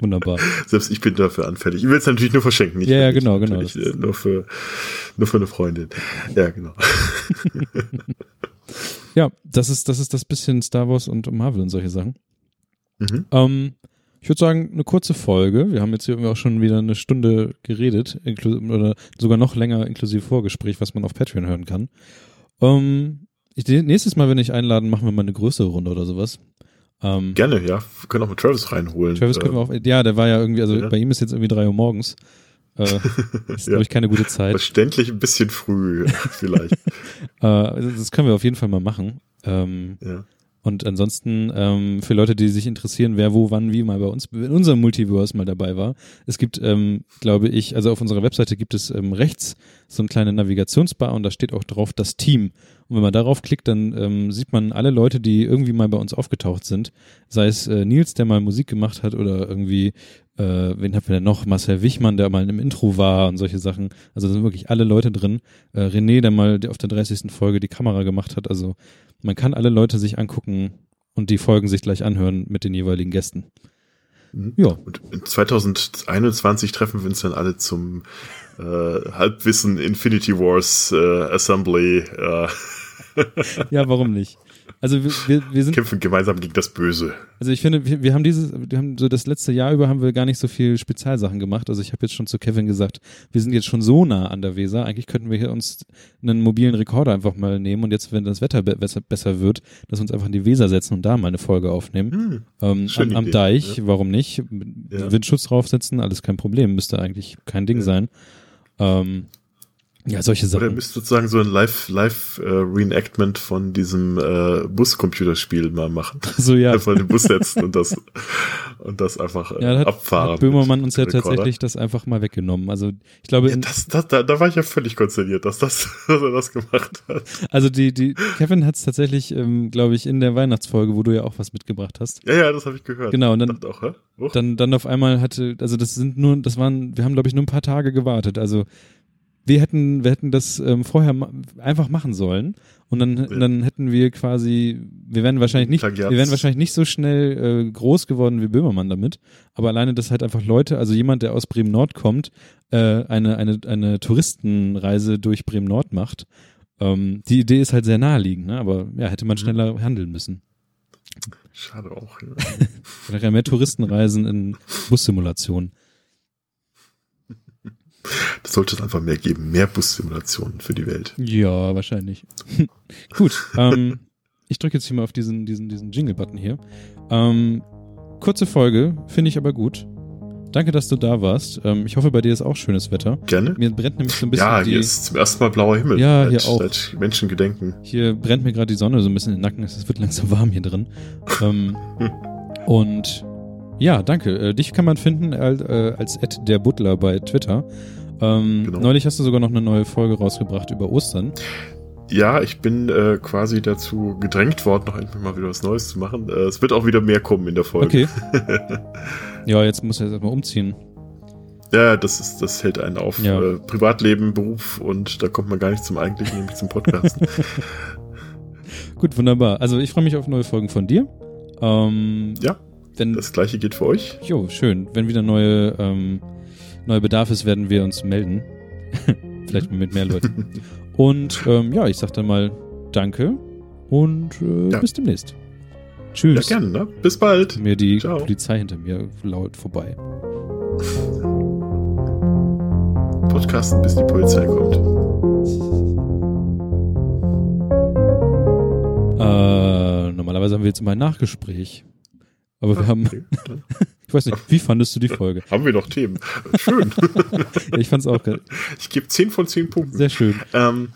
Wunderbar. selbst ich bin dafür anfällig. Ich will es natürlich nur verschenken, nicht Ja, ja, genau, genau. äh, Nur für, nur für eine Freundin. Ja, genau. Ja, das ist, das ist das bisschen Star Wars und Marvel und solche Sachen. Mhm. Ähm, ich würde sagen, eine kurze Folge. Wir haben jetzt hier irgendwie auch schon wieder eine Stunde geredet, oder sogar noch länger inklusive Vorgespräch, was man auf Patreon hören kann. Ähm, ich, nächstes Mal, wenn ich einladen, machen wir mal eine größere Runde oder sowas. Ähm, Gerne, ja. Wir können auch mit Travis reinholen. Travis können wir auch, ja, der war ja irgendwie, also Ja. bei ihm ist jetzt irgendwie drei Uhr morgens. Äh, ist, glaube ich, keine gute Zeit. Verständlich ein bisschen früh, vielleicht. Äh, also das können wir auf jeden Fall mal machen. Ähm, ja. Und ansonsten ähm, für Leute, die sich interessieren, wer wo, wann, wie mal bei uns in unserem Multiverse mal dabei war. Es gibt, ähm, glaube ich, also auf unserer Webseite gibt es ähm, rechts so eine kleine Navigationsbar und da steht auch drauf das Team. Und wenn man darauf klickt, dann ähm, sieht man alle Leute, die irgendwie mal bei uns aufgetaucht sind. Sei es äh, Nils, der mal Musik gemacht hat oder irgendwie, äh, wen haben wir denn noch? Marcel Wichmann, der mal im Intro war und solche Sachen. Also da sind wirklich alle Leute drin. Äh, René, der mal auf der 30. Folge die Kamera gemacht hat. Also man kann alle Leute sich angucken und die Folgen sich gleich anhören mit den jeweiligen Gästen. Mhm. Ja. Und in 2021 treffen wir uns dann alle zum äh, Halbwissen Infinity Wars äh, Assembly. Äh, Ja, warum nicht? Also wir, wir, wir sind, kämpfen gemeinsam gegen das Böse. also ich finde, wir, wir haben dieses, wir haben so das letzte Jahr über haben wir gar nicht so viel Spezialsachen gemacht. Also ich habe jetzt schon zu Kevin gesagt, wir sind jetzt schon so nah an der Weser. Eigentlich könnten wir hier uns einen mobilen Rekorder einfach mal nehmen und jetzt, wenn das Wetter be besser, wird, dass wir uns einfach in die Weser setzen und da mal eine Folge aufnehmen. Hm. Ähm, am, am Idee, Deich, warum nicht? Ja. Windschutz draufsetzen, alles kein Problem, müsste eigentlich kein Ding Ja. sein. Ähm, ja, solche Oder Sachen. müsst sozusagen so ein Live, Live äh, Reenactment von diesem äh, Buscomputerspiel mal machen. So ja. Einfach in den Bus setzen und das und das einfach äh, Ja, hat, abfahren. hat Böhmermann uns ja tatsächlich das einfach mal weggenommen. Also ich glaube, Ja, das, das, da, da war ich ja völlig konsterniert, dass, das, dass er das gemacht hat. also die, die Kevin hat es tatsächlich, ähm, glaube ich, in der Weihnachtsfolge, wo du ja auch was mitgebracht hast. Ja, ja, das habe ich gehört. Genau, und dann, auch, dann, dann auf einmal hatte, also das sind nur, das waren, wir haben glaube ich nur ein paar Tage gewartet. Also wir hätten, wir hätten das ähm, vorher ma einfach machen sollen und dann, dann hätten wir quasi, wir wären wahrscheinlich nicht, Plagiats. wir wären wahrscheinlich nicht so schnell äh, groß geworden wie Böhmermann damit, aber alleine, dass halt einfach Leute, also jemand, der aus Bremen Nord kommt, äh, eine eine eine Touristenreise durch Bremen Nord macht. Ähm, die Idee ist halt sehr naheliegend, ne? aber ja, hätte man schneller handeln müssen. Schade auch. Ja. Generell mehr Touristenreisen in Bussimulationen. Das sollte es einfach mehr geben. Mehr Bussimulationen für die Welt. Ja, wahrscheinlich. Gut, ähm, ich drücke jetzt hier mal auf diesen, diesen, diesen Jingle-Button hier. Ähm, kurze Folge, finde ich aber gut. Danke, dass du da warst. Ähm, ich hoffe, bei dir ist auch schönes Wetter. Gerne. Mir brennt nämlich so ein bisschen Ja, die, hier ist zum ersten Mal blauer Himmel. Ja, seit, hier auch. Seit Menschengedenken. hier brennt mir gerade die Sonne so ein bisschen in den Nacken. Es wird langsam warm hier drin. Ähm, und ja, danke. Äh, dich kann man finden als, äh, als Ed der Butler bei Twitter. Ähm, Genau. Neulich hast du sogar noch eine neue Folge rausgebracht über Ostern. Ja, ich bin äh, quasi dazu gedrängt worden, noch endlich mal wieder was Neues zu machen. Äh, es wird auch wieder mehr kommen in der Folge. Okay. ja, jetzt muss er jetzt erstmal umziehen. Ja, das ist, das hält einen auf. Ja. Äh, Privatleben, Beruf und da kommt man gar nicht zum eigentlichen, nämlich zum Podcasten. Gut, wunderbar. Also ich freue mich auf neue Folgen von dir. Ähm, ja, wenn, das gleiche geht für euch. jo, schön. Wenn wieder neue, ähm, neue Bedarf ist, werden wir uns melden. Vielleicht mit mehr Leuten. Und ähm, ja, ich sag dann mal Danke und äh, Ja. bis demnächst. Ja, Tschüss. gerne, ne? Bis bald. Mir die Ciao. Polizei hinter mir laut vorbei. Podcasten, bis die Polizei kommt. Äh, normalerweise haben wir jetzt immer ein Nachgespräch. Aber wir haben, ich weiß nicht, wie fandest du die Folge? Haben wir noch Themen? Schön. ich fand's auch geil. Ich gebe 10 von 10 Punkten. Sehr schön. Ähm,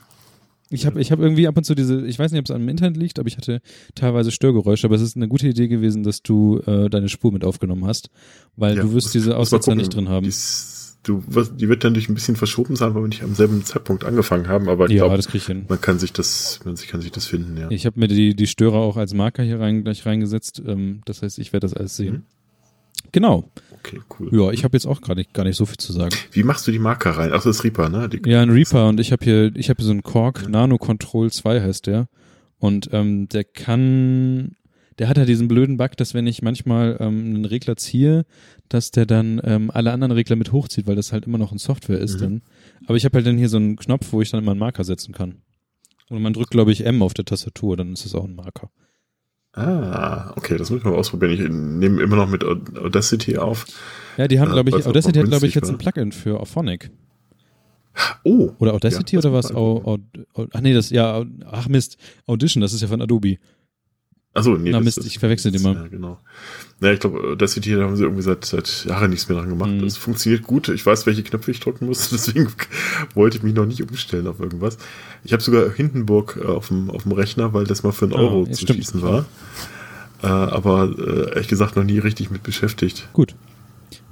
Ich habe ich hab irgendwie ab und zu diese, ich weiß nicht, ob es am Internet liegt, aber ich hatte teilweise Störgeräusche, aber es ist eine gute Idee gewesen, dass du äh, deine Spur mit aufgenommen hast, weil ja, du wirst diese Aussetzer nicht drin haben. Die, ist- du, die wird dann durch ein bisschen verschoben sein, weil wir nicht am selben Zeitpunkt angefangen haben, aber ich ja, glaube, das krieg ich hin. man kann sich das, man kann sich das finden, ja. Ich habe mir die, die Störer auch als Marker hier rein, gleich reingesetzt. Ähm, das heißt, ich werde das alles sehen. Mhm. Genau. Okay, cool. Ja, ich habe jetzt auch gerade nicht, gar nicht so viel zu sagen. Wie machst du die Marker rein? Ach, das ist Reaper, ne? Die, Ja, ein Reaper und ich habe hier, ich habe hier so einen Korg Nano Control 2 heißt der. Und ähm, der kann, der hat ja diesen blöden Bug, dass wenn ich manchmal ähm, einen Regler ziehe, dass der dann ähm, alle anderen Regler mit hochzieht, weil das halt immer noch in Software ist Mhm. dann. Aber ich habe halt dann hier so einen Knopf, wo ich dann immer einen Marker setzen kann. Und man drückt, glaube ich, M auf der Tastatur, dann ist es auch ein Marker. Ah, okay, das muss ich mal ausprobieren. Ich nehme immer noch mit Audacity auf. Ja, die haben, Ja, glaube ich, Audacity hat, glaube ich, jetzt ein Plugin für Auphonic. Oh, Oder Audacity Ja, oder was? man Au, Au, Au, ach nee, das, ja, ach Mist, Audition, das ist ja von Adobe. Achso, nee. Na, das- Mist, das- ich verwechsel die mal. Ja, genau. Ja, ich glaube, Audacity, da haben sie irgendwie seit, seit Jahren nichts mehr dran gemacht. Mhm. Das funktioniert gut. Ich weiß, welche Knöpfe ich drücken muss, deswegen wollte ich mich noch nicht umstellen auf irgendwas. Ich habe sogar Hindenburg äh, auf dem, auf dem Rechner, weil das mal für einen Ah, Euro ja, zu stimmt. schießen war. Äh, aber äh, ehrlich gesagt noch nie richtig mit beschäftigt. Gut.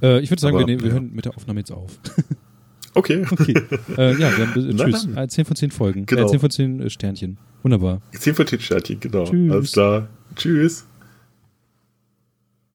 Äh, ich würde sagen, Aber, wir, nehmen, wir ja. hören mit der Aufnahme jetzt auf. Okay. Okay. äh, ja, wir haben, äh, tschüss. dann. Äh, 10 von 10 Folgen. Genau. Äh, 10 von 10 äh, Sternchen. Wunderbar. 10 von 10 Sternchen, genau. Tschüss. Alles klar. Tschüss.